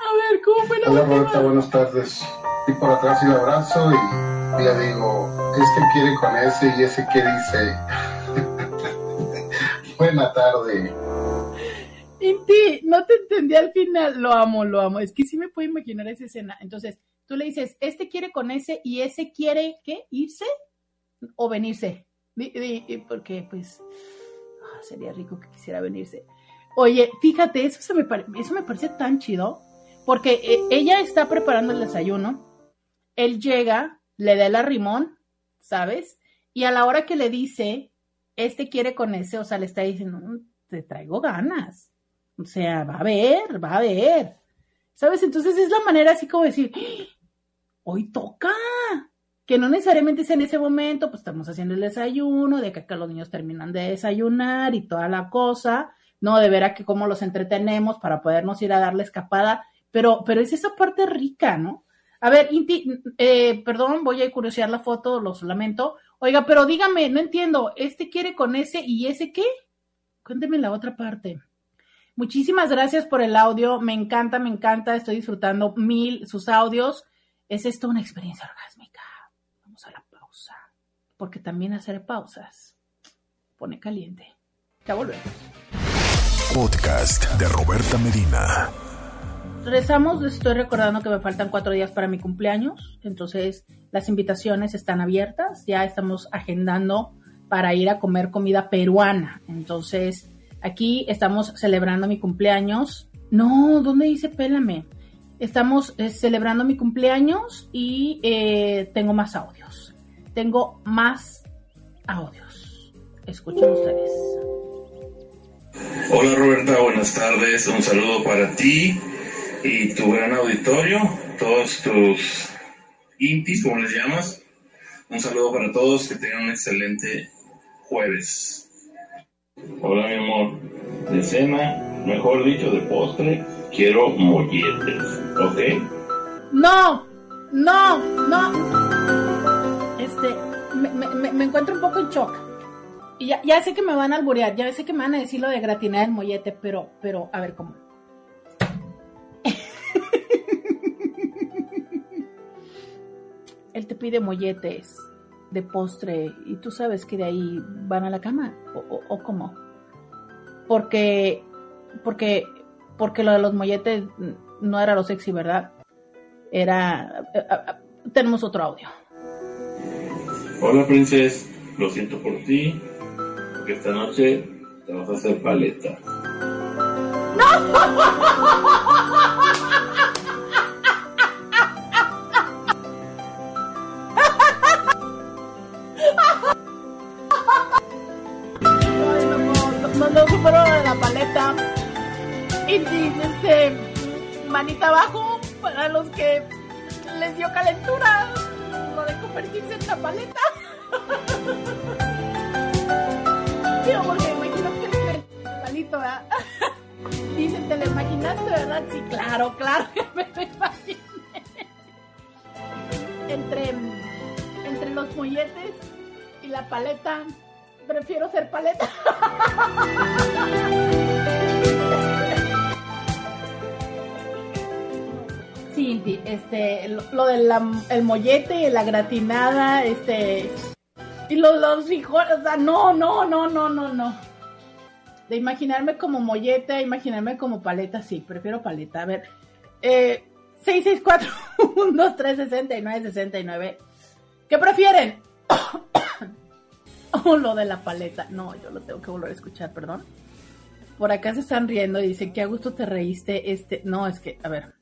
A ver, ¿cómo fue la Hola Roberta, buenas tardes. Y por atrás y le abrazo y le digo, este quiere con ese y ese que dice, Buena tarde. Inti, no te entendí al final. Lo amo, lo amo. Es que sí me puedo imaginar esa escena. Entonces, tú le dices, este quiere con ese y ese quiere, ¿qué? ¿Irse o venirse? Porque, pues, ah, sería rico que quisiera venirse. Oye, fíjate, eso, me, me parece tan chido. Porque eh, ella está preparando el desayuno. Él llega, le da el arrimón, ¿sabes? Y a la hora que le dice, este quiere con ese, o sea, le está diciendo, mm, te traigo ganas. O sea, va a ver, va a ver. ¿Sabes? Entonces es la manera así como decir, ¡Ah! hoy toca. Que no necesariamente es en ese momento, pues estamos haciendo el desayuno, de que acá los niños terminan de desayunar y toda la cosa, ¿no? De ver a que cómo los entretenemos para podernos ir a darle escapada, pero, pero es esa parte rica, ¿no? A ver, Inti, eh, perdón, voy a curiosear la foto, lo lamento. Oiga, pero dígame, no entiendo, ¿este quiere con ese y ese qué? Cuénteme la otra parte. Muchísimas gracias por el audio, me encanta, me encanta, estoy disfrutando mil sus audios. Es esto una experiencia orgásmica. Vamos a la pausa, porque también hacer pausas pone caliente. Ya volvemos. Podcast de Roberta Medina. Regresamos, les estoy recordando que me faltan cuatro días para mi cumpleaños, entonces las invitaciones están abiertas, ya estamos agendando para ir a comer comida peruana, entonces aquí estamos celebrando mi cumpleaños. No, ¿dónde dice pélame? Estamos eh, celebrando mi cumpleaños y eh, tengo más audios. Tengo más audios. Escuchen ustedes. Hola Roberta, buenas tardes. Un saludo para ti y tu gran auditorio, todos tus intis, como les llamas. Un saludo para todos, que tengan un excelente jueves. Hola mi amor, de cena, mejor dicho, de postre, quiero molletes, ¿ok? No, no, no. Este, me, me- me encuentro un poco en shock. Y ya, ya sé que me van a alburear, ya sé que me van a decir lo de gratinar el mollete, pero, pero, a ver cómo. Él te pide molletes de postre y tú sabes que de ahí van a la cama, o, o- o cómo. Porque, porque, porque lo de los molletes no era lo sexy, ¿verdad? Era. eh, eh, eh, tenemos otro audio. Hola princesa, lo siento por ti, porque esta noche te vas a hacer paleta. Ay, no supero lo de la paleta. Y dice, este, manita abajo para los que les dio calentura lo de convertirse en la paleta. Digo, porque imagino que el palito, ¿verdad? Dice, ¿te lo imaginaste, verdad? Sí, claro, claro que me lo imaginé. Entre, entre los molletes y la paleta, prefiero ser paleta. Sí, este, lo, del el mollete, la gratinada, este, y los, los frijoles, o sea, no, no, no, no, no, no. De imaginarme como mollete, imaginarme como paleta, sí, prefiero paleta. A ver, eh, 664 123 69 69 ¿Qué prefieren? O lo de la paleta. No, yo lo tengo que volver a escuchar, perdón. Por acá se están riendo y dicen que a gusto te reíste. Este, no, es que, a ver.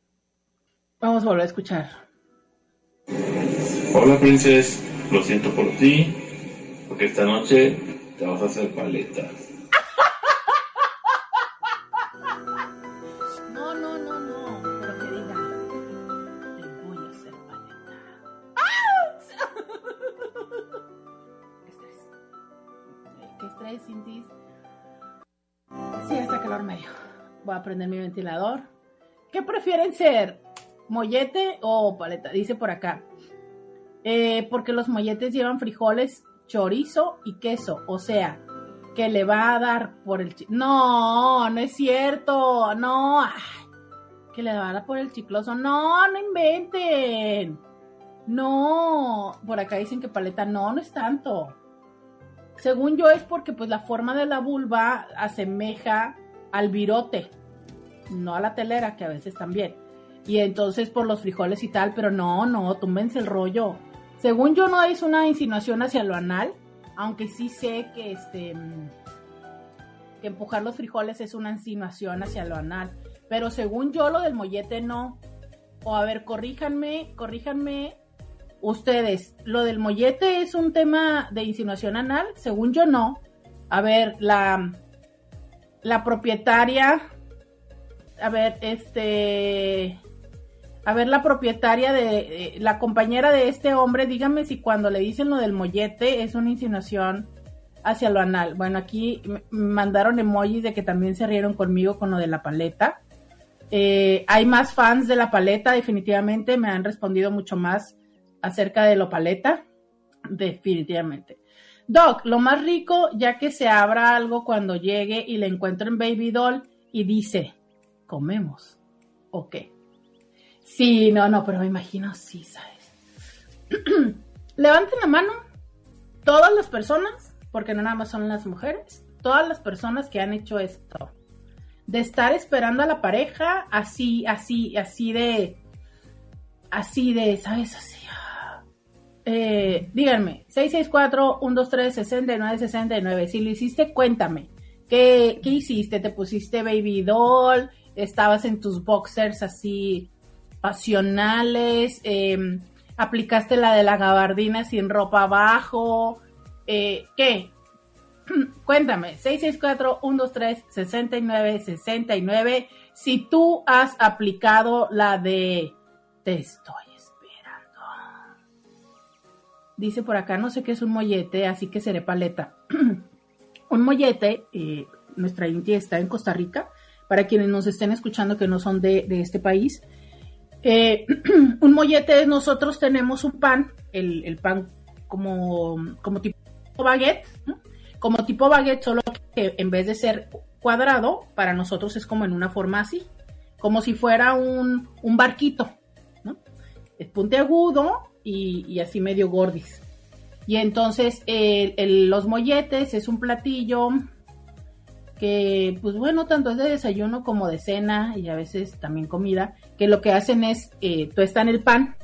Vamos a volver a escuchar. Hola princesa, lo siento por ti, porque esta noche te vas a hacer paleta. Prender mi ventilador. ¿Qué prefieren ser? ¿Mollete o paleta? Dice por acá. Eh, porque los molletes llevan frijoles, chorizo y queso. O sea, que le va a dar por el... No, no es cierto. No. Que le va a dar por el chicloso. No, no inventen. No. Por acá dicen que paleta. No, no es tanto. Según yo es porque pues la forma de la vulva asemeja al virote. No a la telera, que a veces también. Y entonces por los frijoles y tal, pero no, no, túmbense el rollo. Según yo no es una insinuación hacia lo anal, aunque sí sé que este que empujar los frijoles es una insinuación hacia lo anal, pero según yo lo del mollete no. O a ver, corríjanme, corríjanme ustedes, lo del mollete es un tema de insinuación anal, según yo no. A ver, la la propietaria a ver, este a ver, la propietaria de eh, la compañera de este hombre, dígame si cuando le dicen lo del mollete es una insinuación hacia lo anal. Bueno, aquí mandaron emojis de que también se rieron conmigo con lo de la paleta. Eh, hay más fans de la paleta, definitivamente me han respondido mucho más acerca de lo paleta, definitivamente. Doc, lo más rico, ya que se abra algo cuando llegue y le encuentro en Baby Doll y dice, comemos. ¿O qué? Sí, no, no, pero me imagino, sí, ¿sabes? Levanten la mano todas las personas, porque no nada más son las mujeres, todas las personas que han hecho esto. De estar esperando a la pareja así, así, así de, así de, ¿sabes? Así. ah. Eh, díganme, 664-123-6969. Si lo hiciste, cuéntame. ¿Qué, ¿Qué hiciste? ¿Te pusiste baby doll? ¿Estabas en tus boxers así pasionales, em, aplicaste la de la gabardina sin ropa abajo, eh, ¿qué? Cuéntame, 664-123-6969, si tú has aplicado la de te estoy esperando. Dice por acá, no sé qué es un mollete, así que seré paleta. un mollete, eh, nuestra Inti está en Costa Rica, para quienes nos estén escuchando que no son de, este país. Eh, un mollete es nosotros tenemos un pan, el, pan como, como tipo baguette, como tipo baguette, solo que en vez de ser cuadrado, para nosotros es como en una forma así, como si fuera un, barquito, ¿no? Es puntiagudo y, y así medio gordis. Y entonces los molletes es un platillo que, pues bueno, tanto es de desayuno como de cena y a veces también comida, que lo que hacen es eh, tuestan el pan,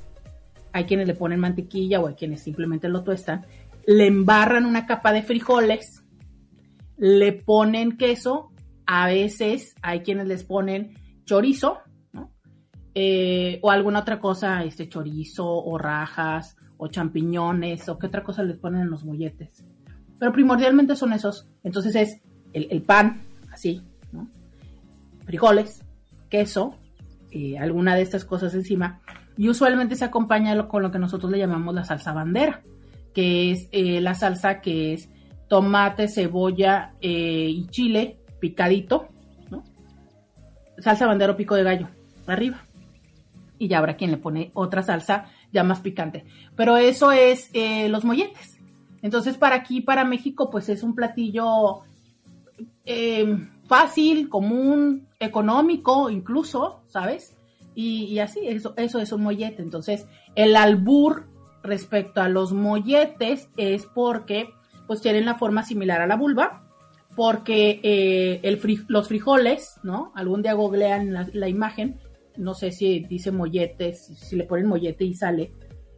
hay quienes le ponen mantequilla o hay quienes simplemente lo tuestan, le embarran una capa de frijoles, le ponen queso, a veces hay quienes les ponen chorizo, eh, o alguna otra cosa, este chorizo o rajas o champiñones o qué otra cosa les ponen en los molletes. Pero primordialmente son esos. Entonces es el, pan, así, ¿no? frijoles, queso, eh, alguna de estas cosas encima. Y usualmente se acompaña con lo que nosotros le llamamos la salsa bandera, que es eh, la salsa que es tomate, cebolla eh, y chile picadito, ¿no? Salsa bandera o pico de gallo, arriba. Y ya habrá quien le pone otra salsa ya más picante. Pero eso es los molletes. Entonces, para aquí, para México, pues es un platillo eh, fácil, común, económico incluso, ¿sabes? Y, así, eso, eso es un mollete. Entonces, el albur respecto a los molletes es porque pues tienen la forma similar a la vulva, porque eh, el los frijoles, ¿no? Algún día googlean la, imagen, no sé si dice molletes, si, le ponen mollete y sale,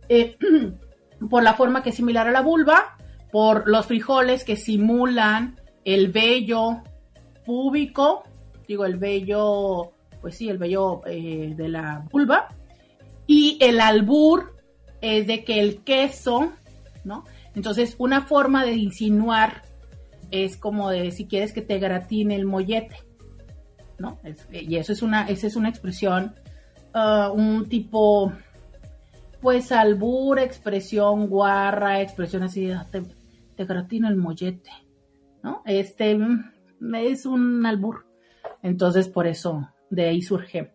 eh, por la forma que es similar a la vulva, por los frijoles que simulan el vello púbico, digo el vello, pues sí, el vello eh, de la vulva, y el albur es de que el queso, ¿no? Entonces, una forma de insinuar es como de si quieres que te gratine el mollete, ¿no? y eso es una, esa es una expresión, uh, un tipo, pues albur, expresión guarra, expresión así, ah, te, te el mollete, ¿no? Este es un albur. Entonces, por eso, de ahí surge.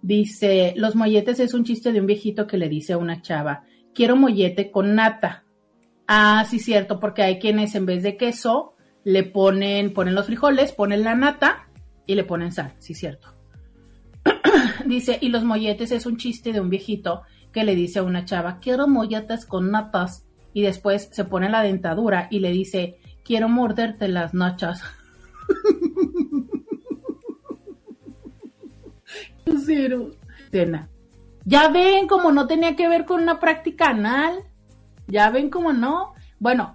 Dice, los molletes es un chiste de un viejito que le dice a una chava, quiero mollete con nata. Ah, sí, cierto, porque hay quienes en vez de queso le ponen, ponen los frijoles, ponen la nata y le ponen sal, sí, cierto. dice, y los molletes es un chiste de un viejito que le dice a una chava, quiero molletes con natas. Y después se pone la dentadura y le dice, quiero morderte las nachas. Cero. Ya ven como no tenía que ver con una práctica anal. Ya ven como no. Bueno,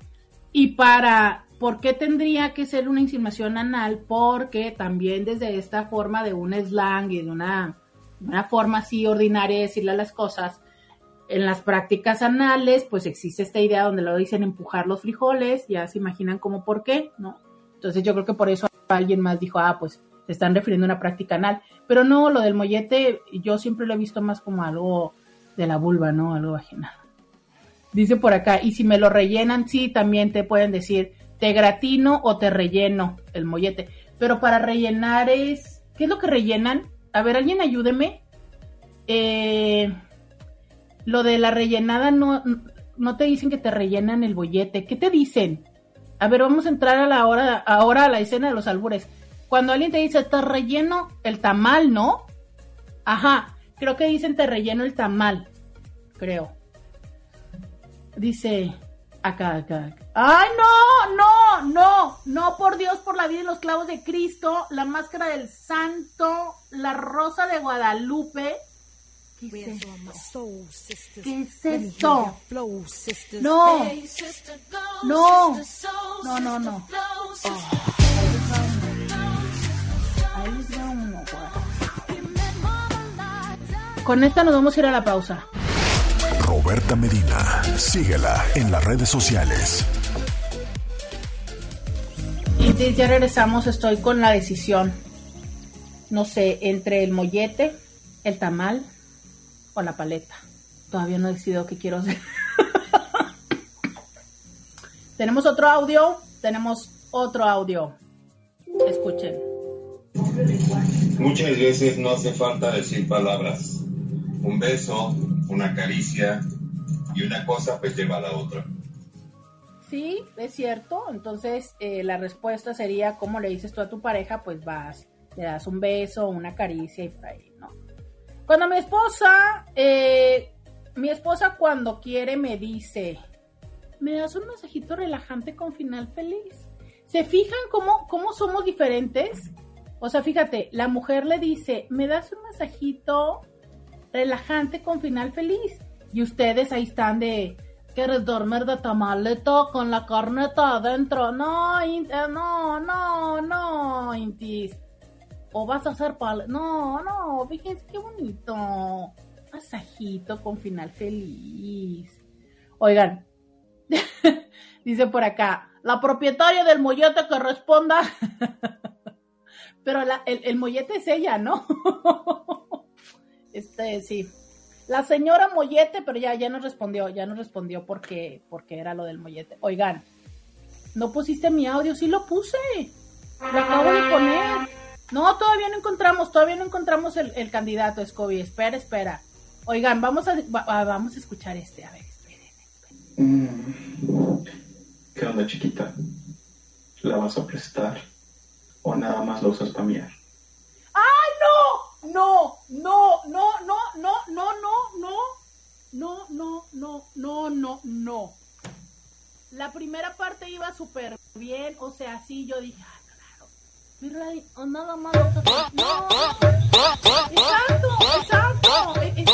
y para, ¿por qué tendría que ser una insinuación anal? Porque también desde esta forma de un slang y de una, una forma así ordinaria de decirle las cosas, en las prácticas anales, pues existe esta idea donde lo dicen empujar los frijoles, ya se imaginan como por qué, ¿no? Entonces yo creo que por eso alguien más dijo, ah, pues se están refiriendo a una práctica anal. Pero no, lo del mollete yo siempre lo he visto más como algo de la vulva, ¿no? Algo vaginal. Dice por acá, y si me lo rellenan, sí, también te pueden decir, te gratino o te relleno el mollete. Pero para rellenar es, ¿qué es lo que rellenan? A ver, alguien ayúdeme. Eh, lo de la rellenada no, no te dicen que te rellenan el bollete. ¿Qué te dicen? A ver, vamos a entrar a la hora, ahora a la escena de los albures. Cuando alguien te dice, te relleno el tamal, ¿no? Ajá, creo que dicen te relleno el tamal. Creo. Dice, acá, acá. ¡Ay, no! ¡No! ¡No! No, por Dios, por la vida y los clavos de Cristo, la máscara del santo, la rosa de Guadalupe ¿Qué es esto? No. No. No, no, no. Ahí va uno, Con esta nos vamos a ir a la pausa. Roberta Medina, síguela en las redes sociales. Y ya regresamos, estoy con la decisión. No sé, entre el mollete, el tamal o la paleta. Todavía no he decidido qué quiero hacer. tenemos otro audio, tenemos otro audio. Escuchen. Muchas veces no hace falta decir palabras. Un beso, una caricia y una cosa pues lleva a la otra. Sí, es cierto. Entonces eh, la respuesta sería, ¿cómo le dices tú a tu pareja? Pues vas, le das un beso, una caricia y por ahí. Cuando mi esposa, eh, mi esposa cuando quiere me dice, ¿me das un masajito relajante con final feliz? ¿Se fijan cómo, cómo somos diferentes? O sea, fíjate, la mujer le dice, ¿me das un masajito relajante con final feliz? Y ustedes ahí están de, ¿quieres dormir de tamalito con la carneta adentro? No, eh, no, no, no, Intis. O vas a hacer pal... No, no, fíjense qué bonito. Masajito con final feliz. Oigan, dice por acá, la propietaria del mollete que responda. Pero el, el mollete es ella, ¿no? este, sí. La señora Mollete, pero ya, ya nos respondió, ya nos respondió porque, porque era lo del mollete. Oigan, no pusiste mi audio, sí lo puse. Lo acabo de poner. No, todavía no encontramos, todavía no encontramos el, el candidato, Scobie. Espera, espera. Oigan, vamos a, va, vamos a escuchar este. A ver, esperen, esperen. ¿Qué onda, chiquita? ¿La vas a prestar? ¿O nada más la usas para mirar? ¡Ay, no! No, no, no, no, no, no, no, no. No, no, no, no, no, no. La primera parte iba súper bien, o sea, sí, yo dije, o nada más. Exacto, exacto. eh, eh.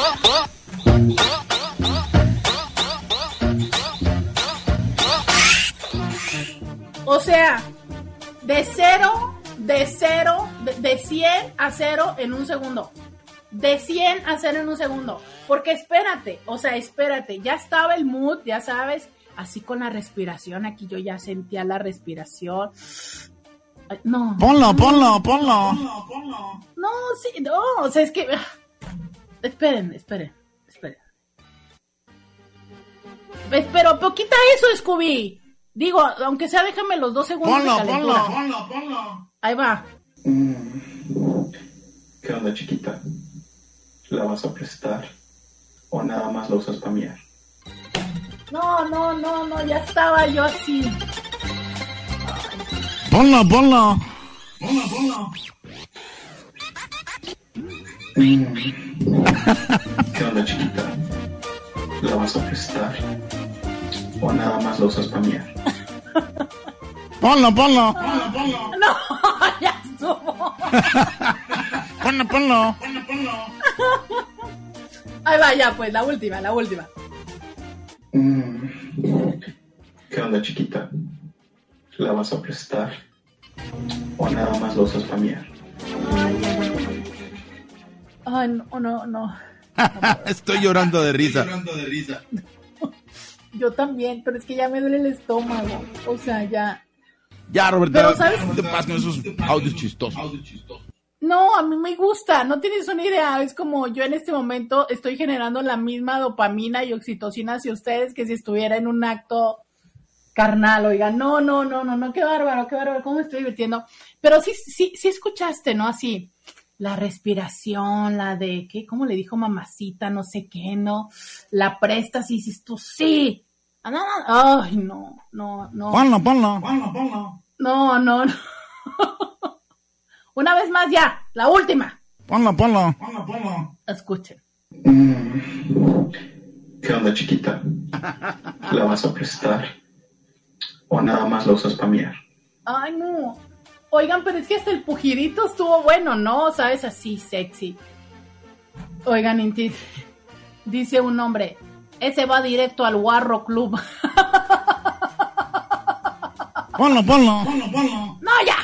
O sea, de cero, de cero, de, de 100 a cero en un segundo. De 100 a cero en un segundo. Porque espérate, o sea, espérate, ya estaba el mood, ya sabes, así con la respiración, aquí yo ya sentía la respiración. Ay, No. Ponlo, ponlo, ponlo. No, sí, no, o sea, es que... ah, Esperen, esperen, esperen. Pues, Pero, pero quita eso, Scooby. Digo, aunque sea, déjame los dos segundos Ponlo, de calentura. ponlo. Ahí va. Mm. ¿Qué onda, chiquita? ¿La vas a prestar? ¿O nada más la usas para mirar? No, no, no, no, ya estaba yo así. Ponlo, ponlo. Mm. ¿Qué onda, chiquita? ¿La vas a prestar? ¿O nada más la usas para mirar? Ponlo, ponlo. No, ya estuvo. Ponlo, ponlo. Ahí va, ya, pues, la última, la última. Mm. ¿Qué onda, chiquita? ¿La vas a prestar? ¿O nada más la usas para mirar? Ay, no, no, no. Estoy llorando de risa. Yo también, pero es que ya me duele el estómago. O sea, ya. Ya, Roberta, Pero, ¿sabes? no te con esos audios chistosos. No, a mí me gusta, no tienes una idea, es como yo en este momento estoy generando la misma dopamina y oxitocina hacia ustedes que si estuviera en un acto carnal, oigan, no, no, no, no, no, qué bárbaro, qué bárbaro, cómo me estoy divirtiendo. Pero sí, sí, sí escuchaste, ¿no? Así, la respiración, la de, ¿qué? ¿Cómo le dijo mamacita? No sé qué, ¿no? La prestas y dices tú, sí. Ah, no, no, Ay, no, no, no. Ponlo, ponlo. No, no, no. Una vez más ya, la última. Ponlo, ponlo. Escuchen. Mm. ¿Qué onda, chiquita? ¿La vas a prestar? ¿O nada más la usas para mirar? Ay, no. Oigan, pero es que hasta el pujidito estuvo bueno, ¿no? ¿Sabes? Así, sexy. Oigan, Inti, dice un hombre, ese va directo al Warro Club. Ponlo, ponlo. no, ya.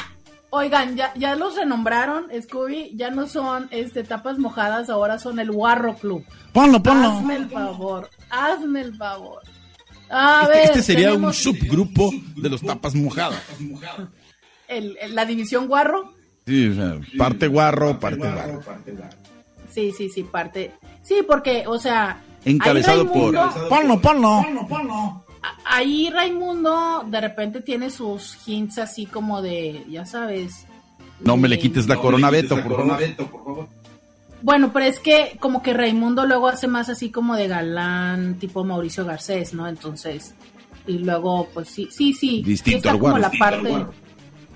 Oigan, ya, ya los renombraron, Scooby, ya no son este tapas mojadas, ahora son el Guarro Club. Ponlo, ponlo. Hazme el favor, hazme el favor. A Este, ver, este sería un subgrupo de los tapas mojadas. el- el- la división Guarro. Sí, o sea, parte guarro, parte guarro. Sí, sí, sí, parte. Sí, porque, o sea. Encabezado por. Ponlo, ponlo. a- Ahí Raimundo de repente tiene sus hints así como de, ya sabes. No me le quites la corona Beto, por favor. Bueno, pero es que como que Raimundo luego hace más así como de galán, tipo Mauricio Garcés, ¿no? Entonces, y luego, pues sí, sí, sí. Distinto está al como guarro. la Distinto al parte. guarro.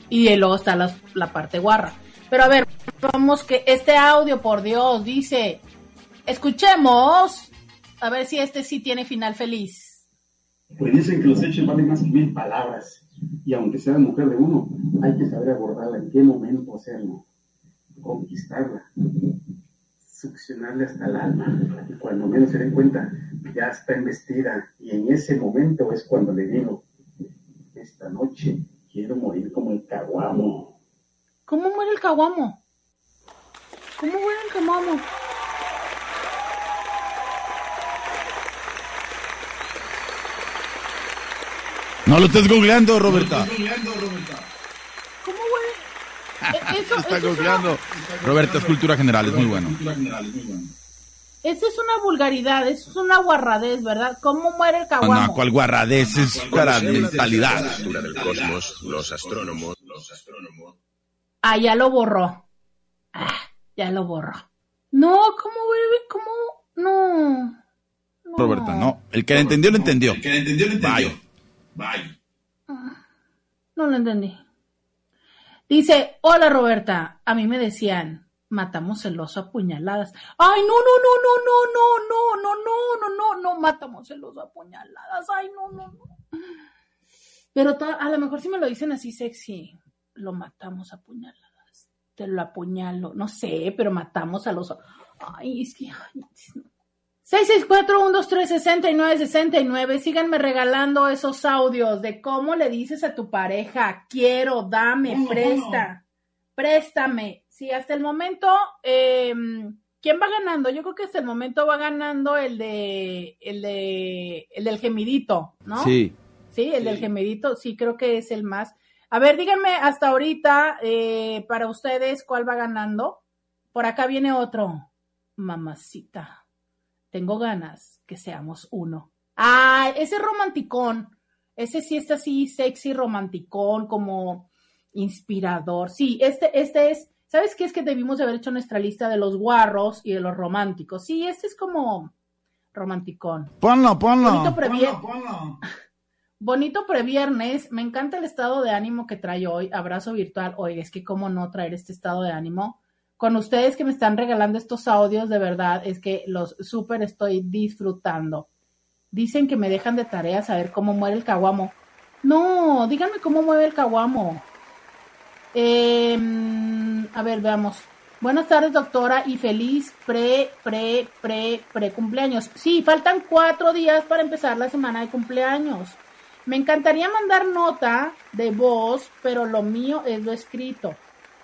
Y luego está la, la parte guarra. Pero a ver, vamos que este audio, por Dios, dice, escuchemos, a ver si este sí tiene final feliz. Pues dicen que los hechos valen más que mil palabras. Y aunque sea mujer de uno, hay que saber abordarla, en qué momento hacerlo, conquistarla, succionarle hasta el alma. Y cuando menos se den cuenta, ya está embestida. Y en ese momento es cuando le digo, esta noche quiero morir como el caguamo. ¿Cómo muere el caguamo? ¿Cómo muere el caguamo? No lo estés googleando, Roberta. ¿Cómo muere? Eh, Eso, Está eso es. Roberta, es cultura general, es muy bueno. Esa es una vulgaridad, eso es una guarradez, ¿verdad? ¿Cómo muere el No, caguamo? no, cual guarradez es para mentalidad. Cultura del cosmos, los astrónomos, los astrónomos. Ah, ya lo borró. Ah, ya lo borró. No, ¿cómo vuelve? ¿Cómo? No. Roberta, no. El que le entendió, lo entendió. El que le entendió, lo entendió. Bye. Bye. No lo entendí. Dice, hola Roberta, a mí me decían, matamos el oso a puñaladas. Ay, no, no, no, no, no, no, no, no, no, no, no, matamos el oso a puñaladas. Ay, no, no, no. Pero a lo mejor si me lo dicen así sexy, lo matamos a puñaladas. Te lo apuñalo, no sé, pero matamos al oso. Ay, es que... ay, no. 664-123-6969. Síganme regalando esos audios de cómo le dices a tu pareja, quiero, dame, presta, préstame. Sí, hasta el momento, eh, ¿quién va ganando? Yo creo que hasta el momento va ganando el de, el de, el del gemidito, ¿no? Sí. Sí, el del gemidito, sí, creo que es el más. A ver, díganme hasta ahorita, eh, para ustedes, ¿cuál va ganando? Por acá viene otro. Mamacita, tengo ganas que seamos uno. Ah, ese es romanticón. Ese sí está así, sexy, romanticón, como inspirador. Sí, este, este es, ¿sabes qué? Es que debimos de haber hecho nuestra lista de los guarros y de los románticos. Sí, este es como romanticón. Ponlo, ponlo. Bonito previer- Bonito previernes. Me encanta el estado de ánimo que trae hoy. Abrazo virtual. Oye, es que cómo no traer este estado de ánimo. Con ustedes que me están regalando estos audios, de verdad, es que los súper estoy disfrutando. Dicen que me dejan de tarea saber cómo muere el caguamo. No, díganme cómo mueve el caguamo. Em, a ver, veamos. Buenas tardes, doctora, y feliz pre, pre, pre, pre cumpleaños. Sí, faltan cuatro días para empezar la semana de cumpleaños. Me encantaría mandar nota de voz, pero lo mío es lo escrito.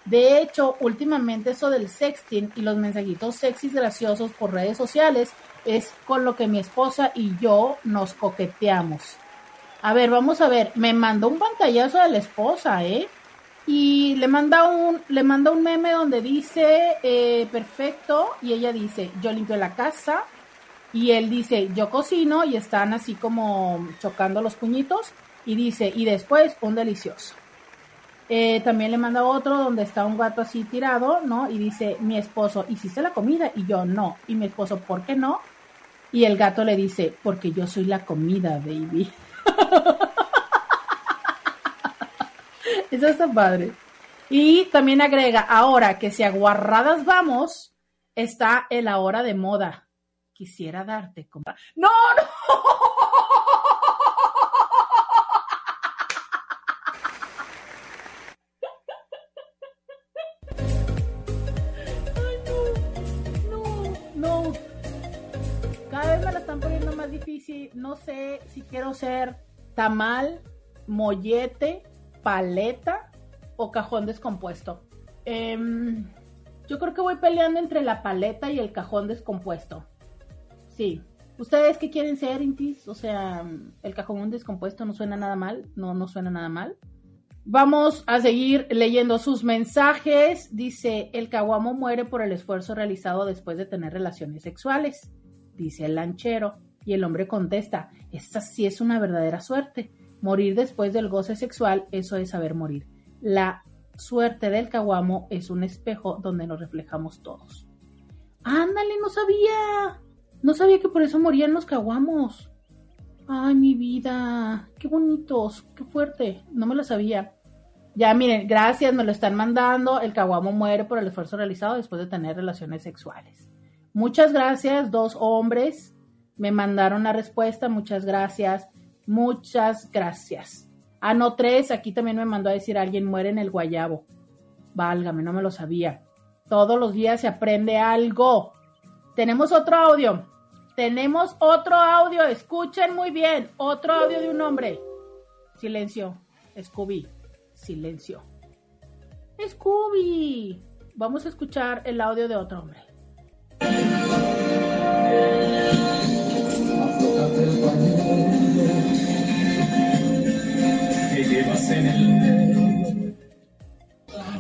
De hecho, últimamente eso del sexting y los mensajitos sexys graciosos por redes sociales es con lo que mi esposa y yo nos coqueteamos. A ver, vamos a ver. Me mandó un pantallazo de la esposa, ¿eh? Y le manda un, le manda un meme donde dice eh, perfecto y ella dice yo limpio la casa y él dice yo cocino y están así como chocando los puñitos y dice y después un delicioso. Eh, también le manda otro donde está un gato así tirado, ¿no? Y dice mi esposo hiciste la comida y yo no y mi esposo ¿por qué no? Y el gato le dice porque yo soy la comida, baby. Eso está padre. Y también agrega, ahora que si aguarradas vamos, está el ahora de moda. Quisiera darte como... No, no. Están poniendo más difícil. No sé si quiero ser tamal, mollete, paleta o cajón descompuesto? Em, yo creo que voy peleando entre la paleta y el cajón descompuesto. Sí. ¿Ustedes qué quieren ser, Intis? O sea, el cajón descompuesto no suena nada mal. No, no suena nada mal. Vamos a seguir leyendo sus mensajes. Dice, el caguamo muere por el esfuerzo realizado después de tener relaciones sexuales. Dice el lanchero. Y el hombre contesta, esta sí es una verdadera suerte. Morir después del goce sexual, eso es saber morir. La suerte del caguamo es un espejo donde nos reflejamos todos. Ándale, no sabía. No sabía que por eso morían los caguamos. Ay, mi vida. Qué bonitos. Qué fuerte. No me lo sabía. Ya, miren, gracias, me lo están mandando. El caguamo muere por el esfuerzo realizado después de tener relaciones sexuales. Muchas gracias, dos hombres me mandaron la respuesta, muchas gracias, muchas gracias. Ah, no, tres, aquí también me mandó a decir alguien muere en el guayabo. Válgame, no me lo sabía. Todos los días se aprende algo. Tenemos otro audio. Tenemos otro audio. Escuchen muy bien. Otro audio de un hombre. Silencio. Scooby. Silencio. Scooby. Vamos a escuchar el audio de otro hombre.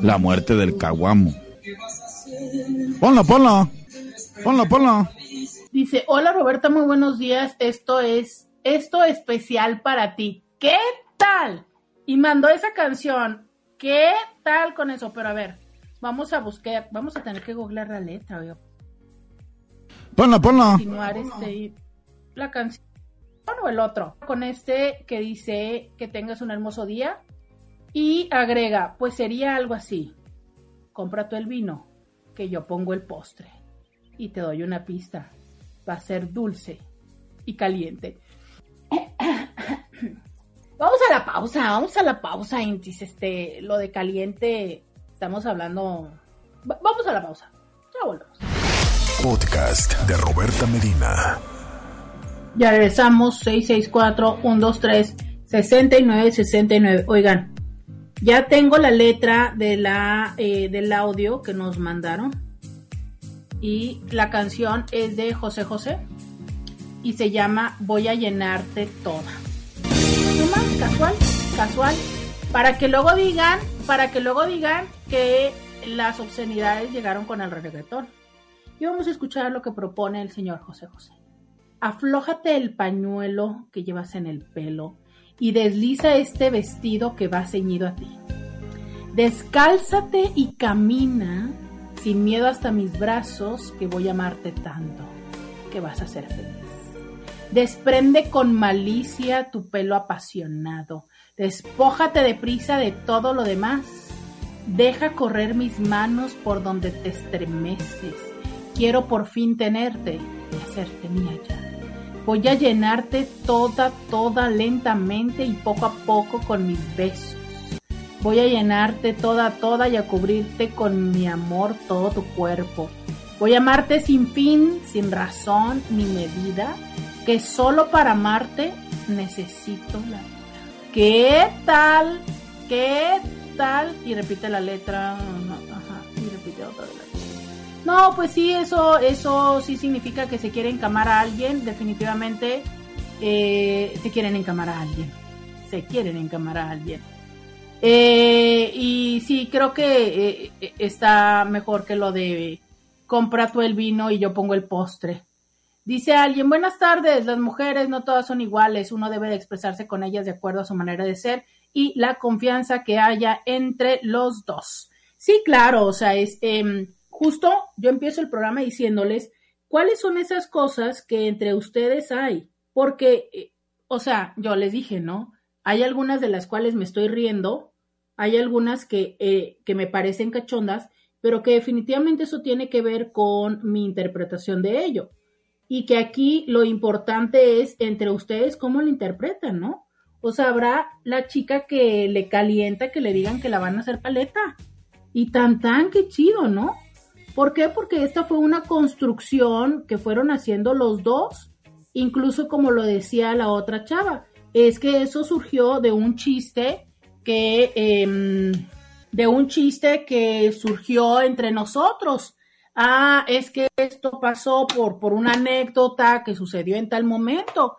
La muerte del caguamo. Ponla, ponla. Ponla, ponla. Dice, hola Roberta, muy buenos días. Esto es, esto especial para ti. ¿Qué tal? Y mandó esa canción. ¿Qué tal con eso? Pero a ver, vamos a buscar, vamos a tener que googlear la letra. Ponla, ponla. Continuar este, la canción o el otro. Con este que dice que tengas un hermoso día y agrega, pues sería algo así. Compra tú el vino, que yo pongo el postre y te doy una pista. Va a ser dulce y caliente. Vamos a la pausa, vamos a la pausa, Intis. Este, lo de caliente, estamos hablando. vamos a la pausa. Ya volvemos. Podcast de Roberta Medina. Ya regresamos, 664-123-6969. Oigan, ya tengo la letra de la, eh, del audio que nos mandaron. Y la canción es de José José. Y se llama Voy a llenarte toda. ¿Qué más? Casual, casual. Para que luego digan, para que luego digan que las obscenidades llegaron con el reggaetón. Y vamos a escuchar lo que propone el señor José José. Aflójate el pañuelo que llevas en el pelo y desliza este vestido que va ceñido a ti. Descálzate y camina sin miedo hasta mis brazos que voy a amarte tanto que vas a ser feliz. Desprende con malicia tu pelo apasionado. Despójate deprisa de todo lo demás. Deja correr mis manos por donde te estremeces. Quiero por fin tenerte y hacerte mía ya. Voy a llenarte toda, toda lentamente y poco a poco con mis besos. Voy a llenarte toda, toda y a cubrirte con mi amor todo tu cuerpo. Voy a amarte sin fin, sin razón ni medida, que solo para amarte necesito la vida. ¿Qué tal? ¿Qué tal? Y repite la letra. Ajá, y repite otra vez. No, pues sí, eso, eso sí significa que se quiere encamar a alguien, definitivamente eh, se quieren encamar a alguien, se quieren encamar a alguien. Eh, y sí, creo que eh, está mejor que lo de compra tú el vino y yo pongo el postre. Dice alguien, buenas tardes, las mujeres no todas son iguales, uno debe de expresarse con ellas de acuerdo a su manera de ser y la confianza que haya entre los dos. Sí, claro, o sea, es... Em, justo yo empiezo el programa diciéndoles cuáles son esas cosas que entre ustedes hay, porque, eh, o sea, yo les dije, ¿no? Hay algunas de las cuales me estoy riendo, hay algunas que, eh, que me parecen cachondas, pero que definitivamente eso tiene que ver con mi interpretación de ello. Y que aquí lo importante es entre ustedes cómo lo interpretan, ¿no? O sea, habrá la chica que le calienta que le digan que la van a hacer paleta. Y tan tan, qué chido, ¿no? ¿Por qué? Porque esta fue una construcción que fueron haciendo los dos, incluso como lo decía la otra chava, es que eso surgió de un chiste que em, de un chiste que surgió entre nosotros. Ah, es que esto pasó por, por una anécdota que sucedió en tal momento.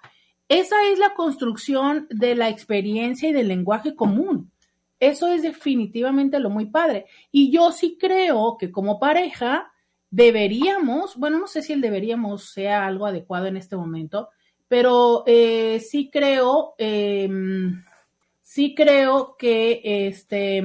Esa es la construcción de la experiencia y del lenguaje común. Eso es definitivamente lo muy padre. Y yo sí creo que como pareja deberíamos, bueno, no sé si el deberíamos sea algo adecuado en este momento, pero eh, sí creo, em, sí creo que este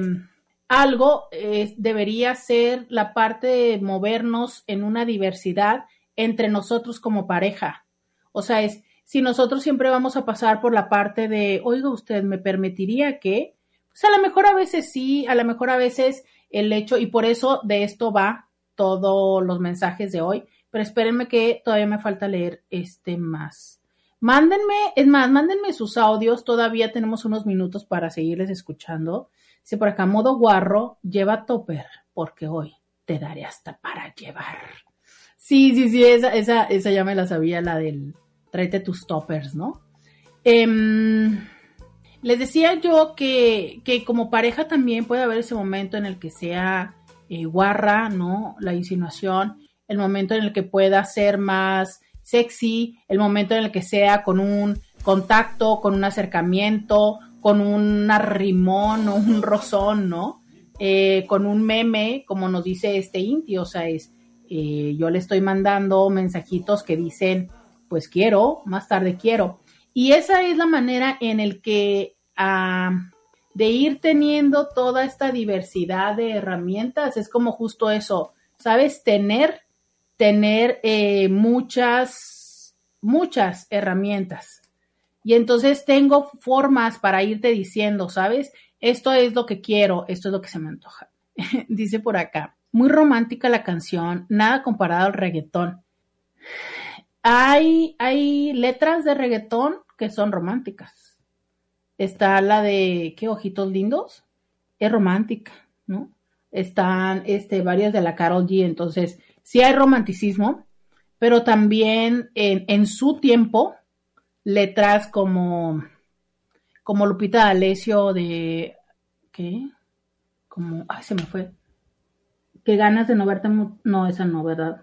algo eh, debería ser la parte de movernos en una diversidad entre nosotros como pareja. O sea, es si nosotros siempre vamos a pasar por la parte de, oiga, usted me permitiría que, pues a lo mejor a veces sí, a lo mejor a veces el hecho, y por eso de esto va todos los mensajes de hoy, pero espérenme que todavía me falta leer este más. Mándenme, es más, mándenme sus audios, todavía tenemos unos minutos para seguirles escuchando. Si por acá, modo guarro, lleva topper, porque hoy te daré hasta para llevar. Sí, sí, sí, esa, esa, esa ya me la sabía, la del tráete tus toppers, ¿no? Em, les decía yo que, que, como pareja también puede haber ese momento en el que sea eh, guarra, ¿no? La insinuación, el momento en el que pueda ser más sexy, el momento en el que sea con un contacto, con un acercamiento, con un arrimón o un rozón, ¿no? Eh, con un meme, como nos dice este Inti, o sea, es, eh, yo le estoy mandando mensajitos que dicen, pues quiero, más tarde quiero. Y esa es la manera en el que ah, de ir teniendo toda esta diversidad de herramientas, es como justo eso, ¿sabes? Tener, tener eh, muchas, muchas herramientas. Y entonces tengo formas para irte diciendo, ¿sabes? Esto es lo que quiero, esto es lo que se me antoja. Dice por acá, muy romántica la canción, nada comparado al reggaetón. Hay, hay letras de reggaetón que son románticas. Está la de ¿Qué ojitos lindos? Es romántica, ¿no? Están este, varias de la Carol G. Entonces, sí hay romanticismo, pero también en, en su tiempo, letras como, como Lupita D'Alessio de ¿qué? Como, ay, se me fue. Qué ganas de no verte, no, esa no, ¿verdad?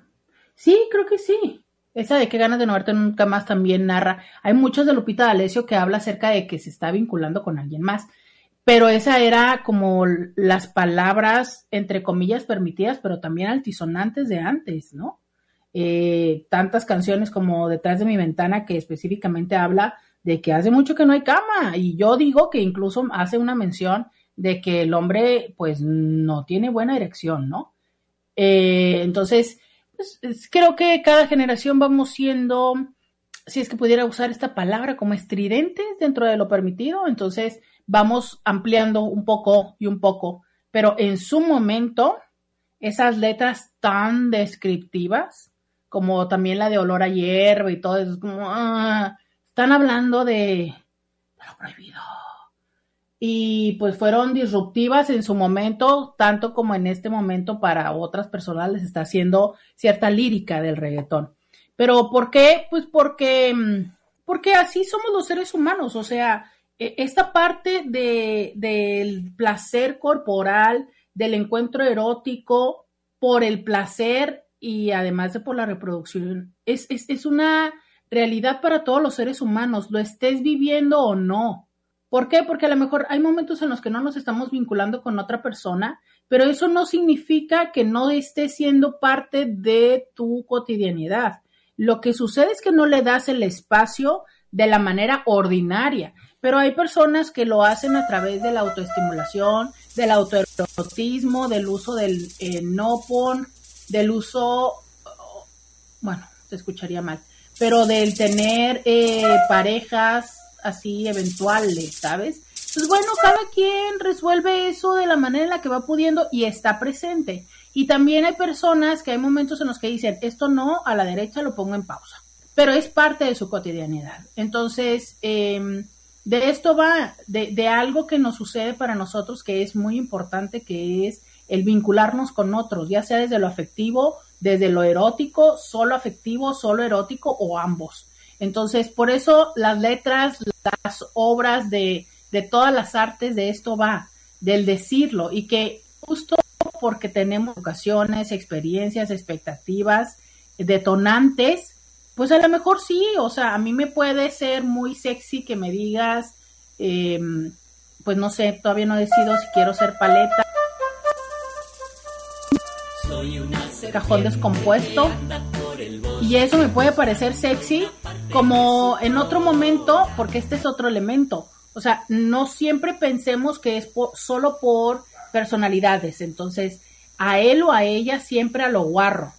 Sí, creo que sí. Esa de qué ganas de no verte nunca más también narra. Hay muchos de Lupita D'Alessio que habla acerca de que se está vinculando con alguien más. Pero esa era como las palabras, entre comillas, permitidas, pero también altisonantes de antes, ¿no? Eh, tantas canciones como Detrás de mi ventana que específicamente habla de que hace mucho que no hay cama. Y yo digo que incluso hace una mención de que el hombre pues no tiene buena erección, ¿no? Eh, entonces, pues, creo que cada generación vamos siendo, si es que pudiera usar esta palabra como estridentes dentro de lo permitido, entonces vamos ampliando un poco y un poco, pero en su momento, esas letras tan descriptivas, como también la de olor a hierba y todo eso, como, ah, están hablando de, de lo prohibido y pues fueron disruptivas en su momento, tanto como en este momento para otras personas les está haciendo cierta lírica del reggaetón. Pero ¿por qué? Pues porque, mm, porque así somos los seres humanos, o sea, e, esta parte de, del placer corporal, del encuentro erótico, por el placer y además de por la reproducción, es, es, es una realidad para todos los seres humanos, lo estés viviendo o no. ¿Por qué? Porque a lo mejor hay momentos en los que no nos estamos vinculando con otra persona, pero eso no significa que no esté siendo parte de tu cotidianidad. Lo que sucede es que no le das el espacio de la manera ordinaria, pero hay personas que lo hacen a través de la autoestimulación, del autoerotismo, del uso del eh, no pon, del uso, bueno, se escucharía mal, pero del tener eh, parejas así eventuales, ¿sabes? Pues bueno, cada quien resuelve eso de la manera en la que va pudiendo y está presente. Y también hay personas que hay momentos en los que dicen, esto no, a la derecha lo pongo en pausa. Pero es parte de su cotidianidad. Entonces, em, de esto va, de, de algo que nos sucede para nosotros que es muy importante, que es el vincularnos con otros, ya sea desde lo afectivo, desde lo erótico, solo afectivo, solo erótico o ambos. Entonces, por eso las letras, las obras de, de todas las artes de esto va. del decirlo y que justo porque tenemos ocasiones, experiencias, expectativas, detonantes, pues a lo mejor sí, o sea, a mí me puede ser muy sexy que me digas, em, pues no sé, todavía no decido si quiero ser paleta. Cajón descompuesto. Y eso me puede parecer sexy como en otro momento, porque este es otro elemento. O sea, no siempre pensemos que es solo por personalidades. Entonces, a él o a ella siempre a lo guarro.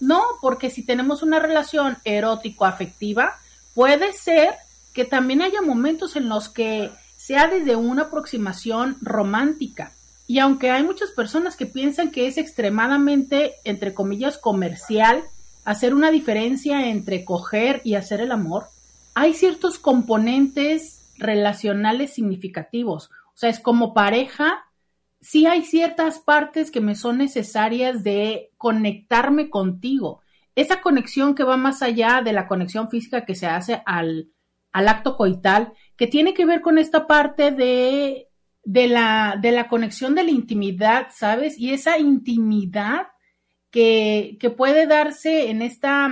No, porque si tenemos una relación erótico-afectiva, puede ser que también haya momentos en los que sea desde una aproximación romántica. Y aunque hay muchas personas que piensan que es extremadamente, entre comillas, comercial hacer una diferencia entre coger y hacer el amor, hay ciertos componentes relacionales significativos. O sea, es como pareja, sí hay ciertas partes que me son necesarias de conectarme contigo. Esa conexión que va más allá de la conexión física que se hace al, al acto coital, que tiene que ver con esta parte de, de, la, de la conexión de la intimidad, ¿sabes? Y esa intimidad que, puede darse en esta